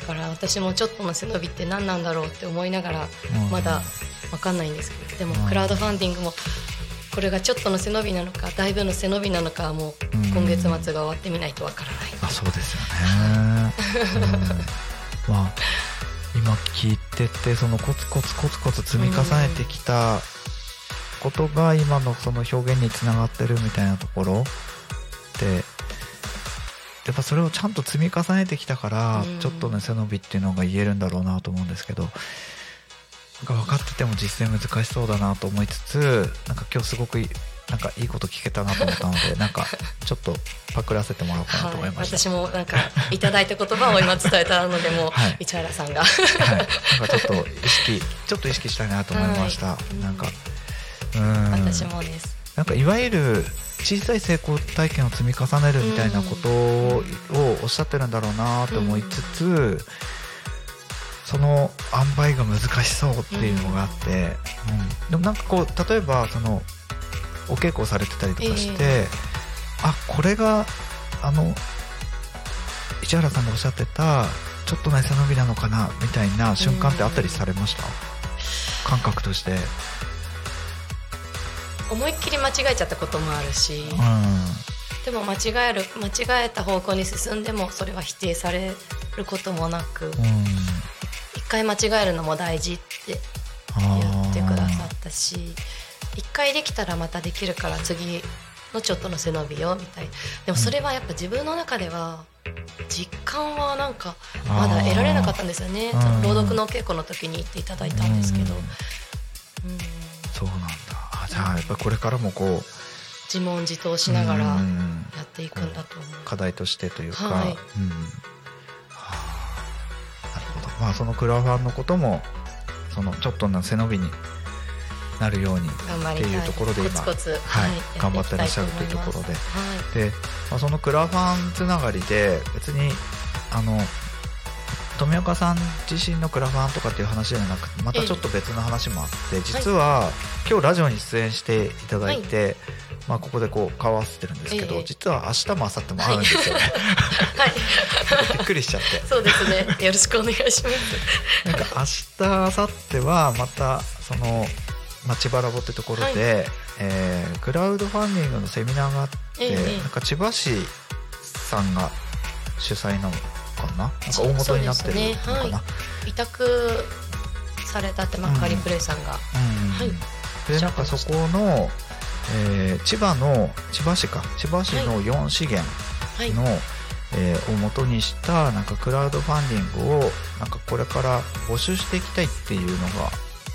だから私もちょっとの背伸びって何なんだろうって思いながらうん。まだ分かんないんですけどでもうん。クラウドファンディングもこれがちょっとの背伸びなのかだいぶの背伸びなのかはもううん今月末が終わってみないとわからない。あそうですよね、うんまあ今聞いててそのコツコツコツコツ積み重ねてきたことが今のその表現につながってるみたいなところでやっぱそれをちゃんと積み重ねてきたから、うんちょっとの背伸びっていうのが言えるんだろうなと思うんですけどか分かってても実践難しそうだなと思いつつなんか今日すごくいいなんかいいこと聞けたなと思ったので なんかちょっとパクらせてもらおうかなと思いました。私もなんかいただいた言葉を今伝えたのでもうはい。市原さんが。はい、なんかちょっと意識 ちょっと意識したいなと思いました、はいなんかうん。私もです。なんかいわゆる小さい成功体験を積み重ねるみたいなことをおっしゃってるんだろうなと思いつつ、その塩梅が難しそうっていうのがあって、うん。でもなんかこう例えばそのお稽古をされてたりとかして、あこれがあの市原さんがおっしゃってたちょっとの背伸びなのかなみたいな瞬間ってあったりされました、感覚として。思いっきり間違えちゃったこともあるし、うん。でも間違える間違えた方向に進んでもそれは否定されることもなくうん一回間違えるのも大事って言ってくださったし一回できたらまたできるから次のちょっとの背伸びよみたいな。でもそれはやっぱ自分の中では実感はなんかまだ得られなかったんですよね。朗読のお稽古の時に言っていただいたんですけど、うん。うんそうなんだ。あじゃあやっぱりこれからもこう自問自答しながらやうんっていくんだと思う。課題としてというか、はい。うんまあそのクラファンのこともそのちょっとの背伸びになるようにっていうところで今はいや頑張ってらっしゃるというところで。で、まあ、そのクラファンつながりで別にあの富岡さん自身のクラファンとかっていう話ではなくてまたちょっと別の話もあって実は今日ラジオに出演していただいて、まあ、ここでこう顔合わせてるんですけど、ええ。実は明日も明後日もあるんですよね、はい。びっくりしちゃって。そうですね。よろしくお願いします。なんか明日明後日はまたその町バラボってところで、はいえークラウドファンディングのセミナーがあって、ええなんか千葉市さんが主催なのかな？なんか大元になってるのかな、ね。は委託されたってマッカリプレイさんが、うん。はい。でなんかそこの、えー千葉の千葉市か。千葉市の4資源はい。の、えーを元にしたなんかクラウドファンディングをなんかこれから募集していきたいっていうのが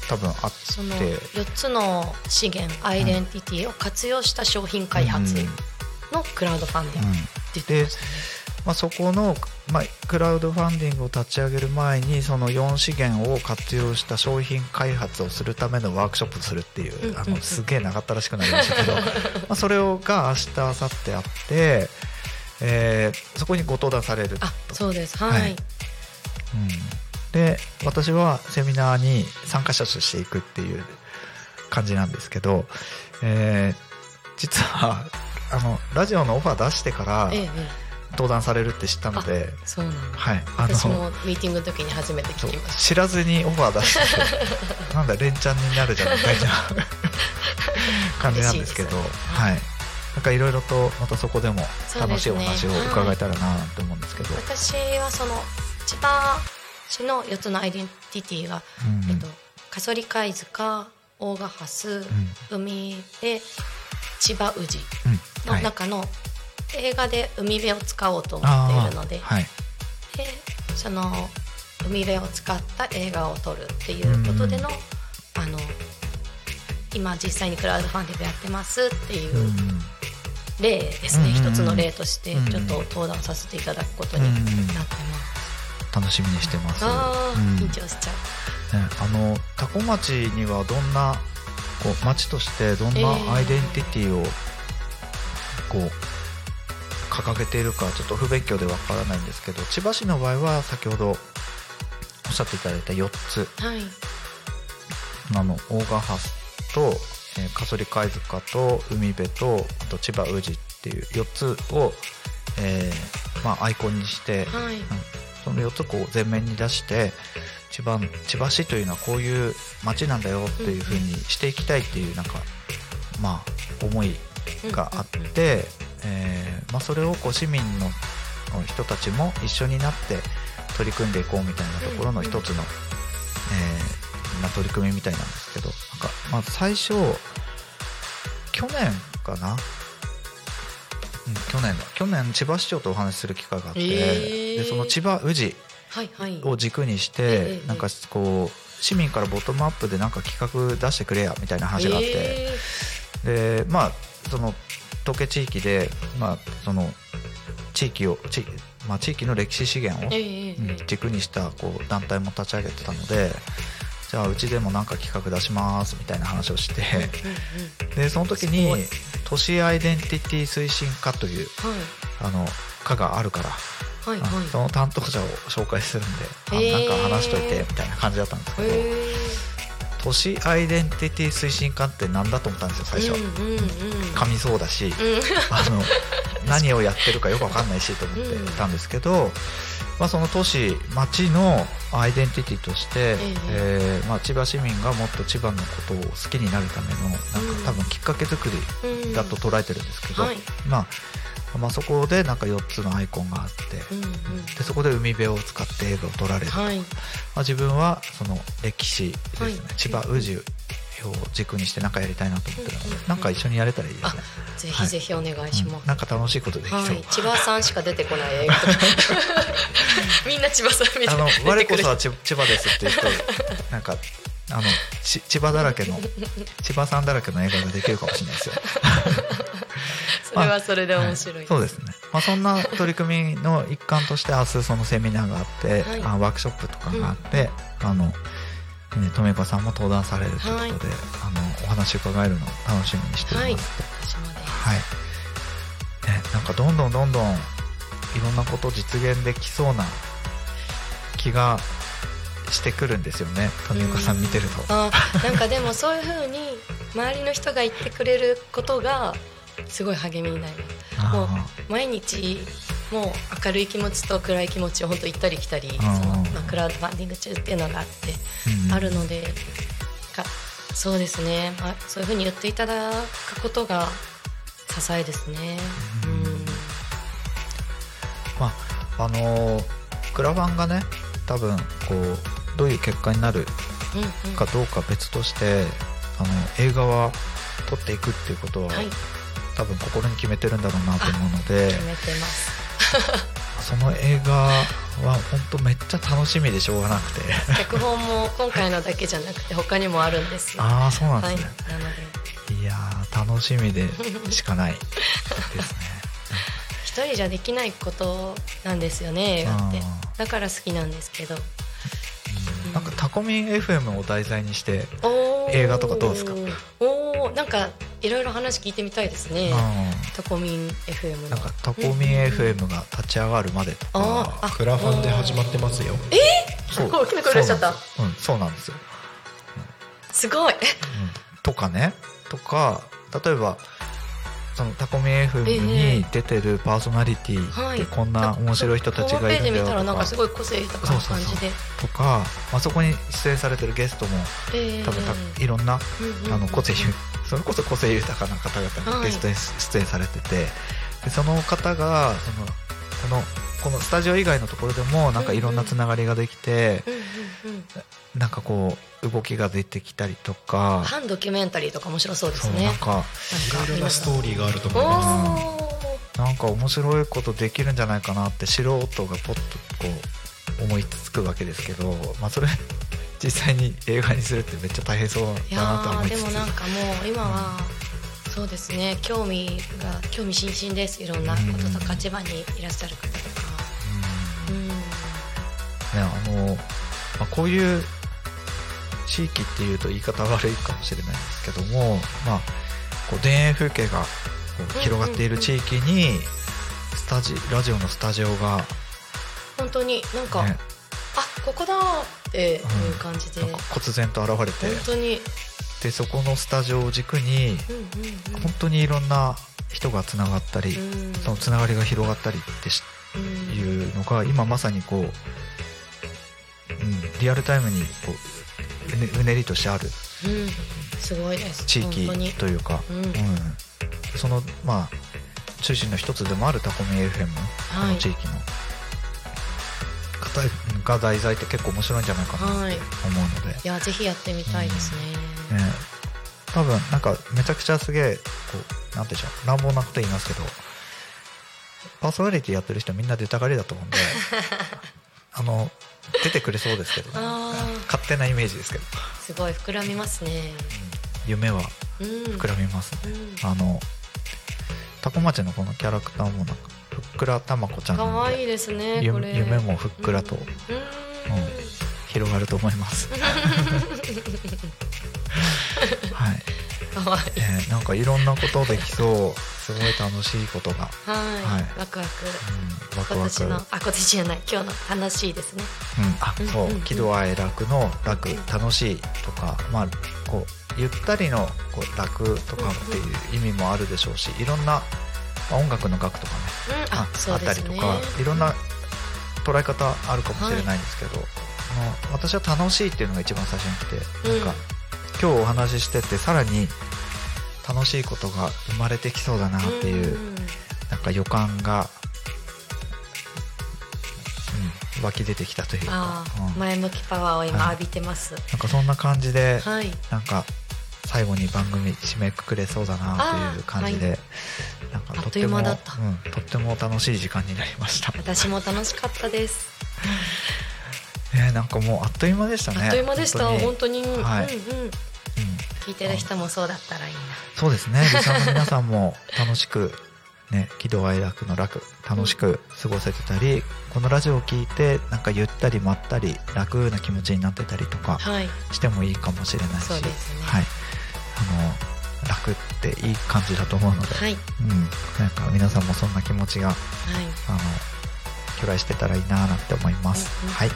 多分あって。その4つの資源アイデンティティを活用した商品開発うん。のクラウドファンディングって言ってでましたね、まあ、そこの、まあ、クラウドファンディングを立ち上げる前にその4資源を活用した商品開発をするためのワークショップをするっていう,、あのすげえ長ったらしくなりましたけど まあそれをが明日明後日あって、えーそこにご登壇されると。あそうです。はい、はい。うん、で私はセミナーに参加者としていくっていう感じなんですけど、えー実はあのラジオのオファー出してからえええ登壇されるって知ったので、えそうなんだ。はい、あ私のもミーティングの時に初めて聞きまし知らずにオファー出してて なんだ連チャンになるじゃんみたいな感じなんですけど嬉しいです。はい。なんかいろいろとまたそこでも楽しいお話を伺えたらなと思うんですけど、た私はその千葉市の4つのアイデンティティが、うんえっと、カソリ貝塚大賀ハス、海辺千葉宇治うん。はい。の中の映画で海辺を使おうと思っているので,、はい。でその海辺を使った映画を撮るっていうことでの,、あの今実際にクラウドファンディングやってますっていううん。例ですね、うん一つの例としてうんちょっと登壇させていただくことになってます。楽しみにしてます。緊張しちゃう。ね、あの多古町にはどんなこう町としてどんえなー。アイデンティティをこう掲げているかちょっと不勉強でわからないんですけど千葉市の場合は先ほどおっしゃっていただいた4つはい。あの大賀ハスと、えー、カソリ貝塚と海辺とあと千葉宇治っていう4つを、えーまあ、アイコンにして、はい。その4つこう前面に出して千葉千葉市というのはこういう街なんだよっていう風にしていきたいっていうなんかまあ思いがあって、えーまあ、それをこう市民の人たちも一緒になって取り組んでいこうみたいなところの一つの、えーまあ、取り組みみたいなんですけどなんか、まあ、最初去年かな、うん、去年だ。去年千葉市長とお話しする機会があって、えー。でその千葉宇治はいはい。を軸にしええてなんかこう市民からボトムアップでなんか企画出してくれやみたいな話があって、えでまあその東京地域でまあその地域を地,、まあ、地域の歴史資源を軸にしたこう団体も立ち上げてたのでじゃあうちでもなんか企画出しますみたいな話をしてでその時すに都市アイデンティティ推進課というあの課があるから、はいはい。その担当者を紹介するんで、あなんか話しといてみたいな感じだったんですけど、へ都市アイデンティティ推進課って何だと思ったんですよ最初、ーうんうんうん。噛みそうだし、うん。あの何をやってるかよくわかんないしと思ってたんですけど、まあ、その都市町のアイデンティティとして、ええ。ーまあ、千葉市民がもっと千葉のことを好きになるためのなんかうん。多分きっかけ作りうんだと捉えてるんですけど、はい。まあまあ、そこでなんか4つのアイコンがあって、うんうん。でそこで海辺を使って映画を撮られる、まはい。あ、自分はその歴史ですね、はい。千葉宇治を軸にして何かやりたいなと思ってるので、うんうんうん。なんか一緒にやれたらいいですね、ぜひぜひお願いします。うん。なんか楽しいことできそう、はい。千葉さんしか出てこない映画 みんな千葉さんみたあのいな我こそは千千葉ですっていう人なんかあのち千葉だらけの 千葉さんだらけの映画ができるかもしれないですよ。それはそれで面白いはそうですね。まあそんな取り組みの一環として明日そのセミナーがあって、はいあワークショップとかがあって、あの。ね、とめこさんも登壇されるということで、はいあのお話伺えるのを楽しみにしています。はい私もですはい。ね、なんかどんどんどんどんいろんなこと実現できそうな気がしてくるんですよね。富岡さん見てると。あなんかでもそういう風に周りの人が言ってくれることがすごい励みになります。もうあ毎日もう明るい気持ちと暗い気持ちを本当行ったり来たりその、まあ、クラウドファンディング中っていうのがあってーうん。あるのでかそうですね、まあ、そういうふうに言っていただくことが支えですね。うん。まああのークラファンがね多分こうどういう結果になるうんうんかどうか別としてあの映画は撮っていくっていうことは、はい、多分心に決めてるんだろうなと思うので決めてます。その映画は本当めっちゃ楽しみでしょうがなくて脚本も今回のだけじゃなくて他にもあるんですよ。ああそうなんはい、ですね、なのでい、やー楽しみでしかないですね 一人じゃできないことなんですよね映画ってあ。だから好きなんですけど。うんなんかタコミン FM を題材にして、映画とかどうですか？おおなんかいろいろ話聞いてみたいですね。うタコミン FM なんかタコミン FM が立ち上がるまでとあー。かあクラファンで始まってますよ。そう。こう大きな声出しちゃった。そうなんですよ。うん。そうなんですよ。すごい。うん。とかね。とか例えばそのタコミン FM えに出てるパーソナリテはいィってこんな面白い人たちがいるんだホームページ見よとか。たらなんかすごい個性豊かな感じで。とか、まあ、そこに出演されてるゲストもえー多分たいろんなあの個性ゆそれこそ個性豊かな方々がはい。ゲストに出演されてて、でその方がそのこのこのスタジオ以外のところでもなんかいろんなつながりができて、うんうんうん。なんかこう動きが出てきたりとか、反ドキュメンタリーとか面白そうですね。なんかいろいろなストーリーがあるとお思いますおなんか面白いことできるんじゃないかなって素人がポッとこう思いつくわけですけど、まあ、それ実際に映画にするってめっちゃ大変そういやだなとは思ーいつつでもなんかもう今は、そうですね。興味が興味津々です。いろんなこととか千葉にいらっしゃる方とか。うん。ねあの、まあ、こういう地域っていうと言い方悪いかもしれないんですけども、まあ、こう田園風景がこう広がっている地域にスタジラジオのスタジオが、本当になんか、ね、あここだっていう感じで、なんか忽然と現れて。本当に、でそこのスタジオを軸にうんうん本当にいろんな人がつながったり、うん。そのつながりが広がったりっていうのが今まさにこう、うん、リアルタイムにこううねうねりとしてあるうん、すごいです。地域というか、うん。そのまあ中心の一つでもあるタコミ FM、この地域の。方が題材って結構面白いんじゃないかなと思うはい。ので、いやぜひやってみたいですね、ね、多分なんかめちゃくちゃすげえこうなんていうんでしょう。乱暴なこと言いますけどパーソナリティやってる人みんな出たがりだと思うんで あの出てくれそうですけど、ね、あ勝手なイメージですけど。ーすごい膨らみますね。夢はうん。膨らみますね、うん。あのタコ町のこのキャラクターもなんかふっくらたまこちゃんな可ので愛いですねゆこれ。夢もふっくらとうん、広がると思います。はい、かわいい。えーなんかいろんなことできそう、すごい楽しいことが、はい、はい。ワクワク。うん、ワクワク。今年のあ今年じゃない。今日の楽しいですね。うん、あ、そう。うんうん。うん、喜怒哀楽の楽、楽しいとか、まあ、こうゆったりのこう楽とかっていう意味もあるでしょうし、いろんな、まあ音楽の楽とかね、うんあそうあったりとか、いろんな捉え方あるかもしれないんですけど、あの私は楽しいっていうのが一番最初に来て、うんなん。か今日お話ししててさらに楽しいことが生まれてきそうだなっていう、んなんか予感が、うん、湧き出てきたというか。あ、うん。ー前向きパワーを今はい。浴びてます。なんかそんな感じで、はい。なんか最後に番組締めくくれそうだなという感じで、なんかとってもうん、とっても楽しい時間になりました。私も楽しかったです。ね、なんかもうあっという間でしたね。あっという間でした。本本当に。はい。うんうんうん、聞いてる人もそうだったらいいなそうですね。リスナーの皆さんも楽しく、ね、喜怒哀楽の楽、楽しく過ごせてたり、このラジオを聞いて、なんかゆったりまったり楽な気持ちになってたりとかはいしてもいいかもしれないし、そうですねはい。あの、楽っていい感じだと思うので、はいうん。なんか皆さんもそんな気持ちが、はいあの、巨来してたらいいななんて思います。うんうんはい。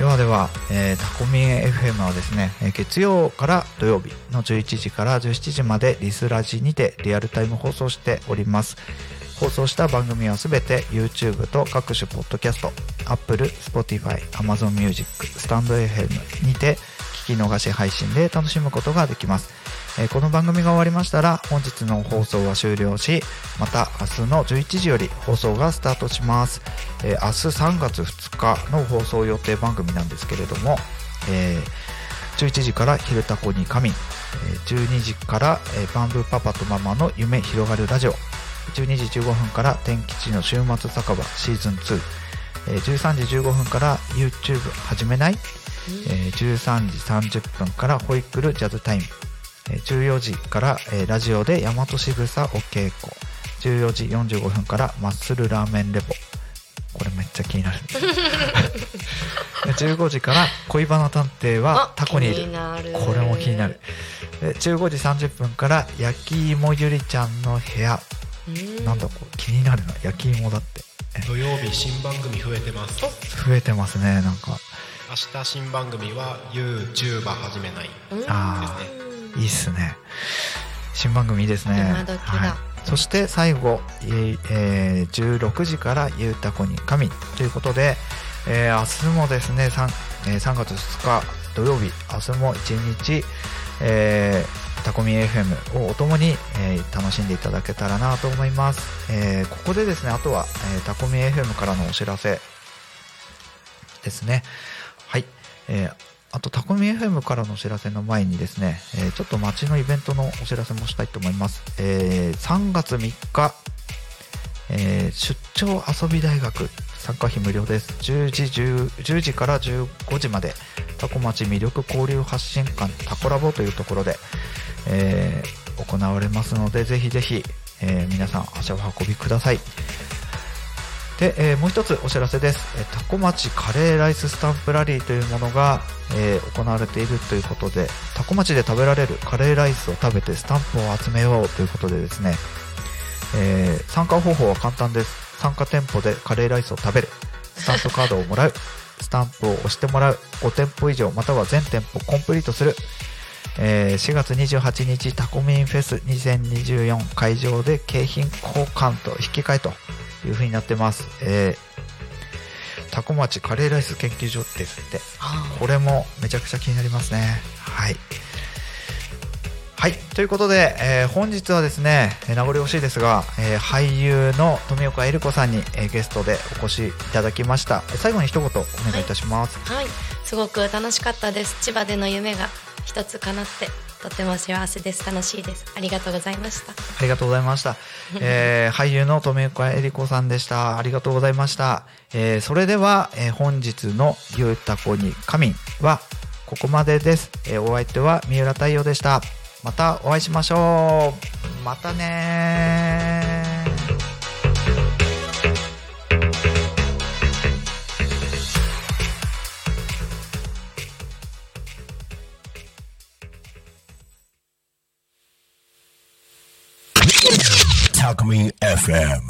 ではでは、えータコミン FM はですね、月曜から土曜日の11時から17時までリスラジにてリアルタイム放送しております。放送した番組はすべて YouTube と各種ポッドキャスト、Apple、Spotify、Amazon Music、スタンド FM にて聞き逃し配信で楽しむことができます。えこの番組が終わりましたら本日の放送は終了しまた明日の11時より放送がスタートします、え明日3月2日の放送予定番組なんですけれども、え11時から「昼タコに神」12時から、えバンブーパパとママの夢広がるラジオ」12時15分から「天吉の週末酒場シーズン2」13時15分から YouTube 始めないえ13時30分からホイックルジャズタイム、14時から、えーラジオで大和しぐさお稽古。14時45分からマッスルラーメンレポ。これめっちゃ気になる。で15時から恋バナ探偵はあタコにいる。これも気になる。で15時30分から焼き芋ゆりちゃんの部屋。うん。なんだこれ気になるな。焼き芋だって。土曜日新番組増えてます。増えてますねなんか。明日新番組は YouTuber 始めない。うん。あいいっすね。新番組いいですね。はい、そして最後、えーえー16時から「ゆうたこに神」ということで、えー明日もですね 3,、えー3月2日土曜日明日も一日、えータコミ FM をおともに、えー楽しんでいただけたらなと思います、えーここでですねあとは、えータコミ FM からのお知らせですね。はい、えーあとタコミ FM からのお知らせの前にですね、えーちょっと街のイベントのお知らせもしたいと思います、えー3月3日、えー出張遊び大学参加費無料です。10時 10, 10時から15時までタコ町魅力交流発信館タコラボというところで、え行われますのでぜひぜひ、え皆さん足を運びください。で、えーもう一つお知らせです、えータコ町カレーライススタンプラリーというものが、えー行われているということでタコ町で食べられるカレーライスを食べてスタンプを集めようということでですね、えー参加方法は簡単です。参加店舗でカレーライスを食べる。スタンプカードをもらう。スタンプを押してもらう。5店舗以上または全店舗コンプリートする。えー4月28日タコミンフェス2024会場で景品交換と引き換えと。いう風になってます、えータコ町カレーライス研究所ですってこれもめちゃくちゃ気になりますね。はい。はい。ということで、えー本日はですねえー名残惜しいですが、えー俳優の富岡恵里子さんに、えーゲストでお越しいただきました。えー最後に一言お願いいたします、はい、すごく楽しかったです。千葉での夢が一つ叶って、とても幸せです。楽しいです。ありがとうございました。ありがとうございました。えー俳優の富岡恵里子さんでした。ありがとうございました。えーそれでは、えー本日のゆうたこに神はここまでです。えーお相手は三浦太陽でした。またお会いしましょう。またね Alchemy FM.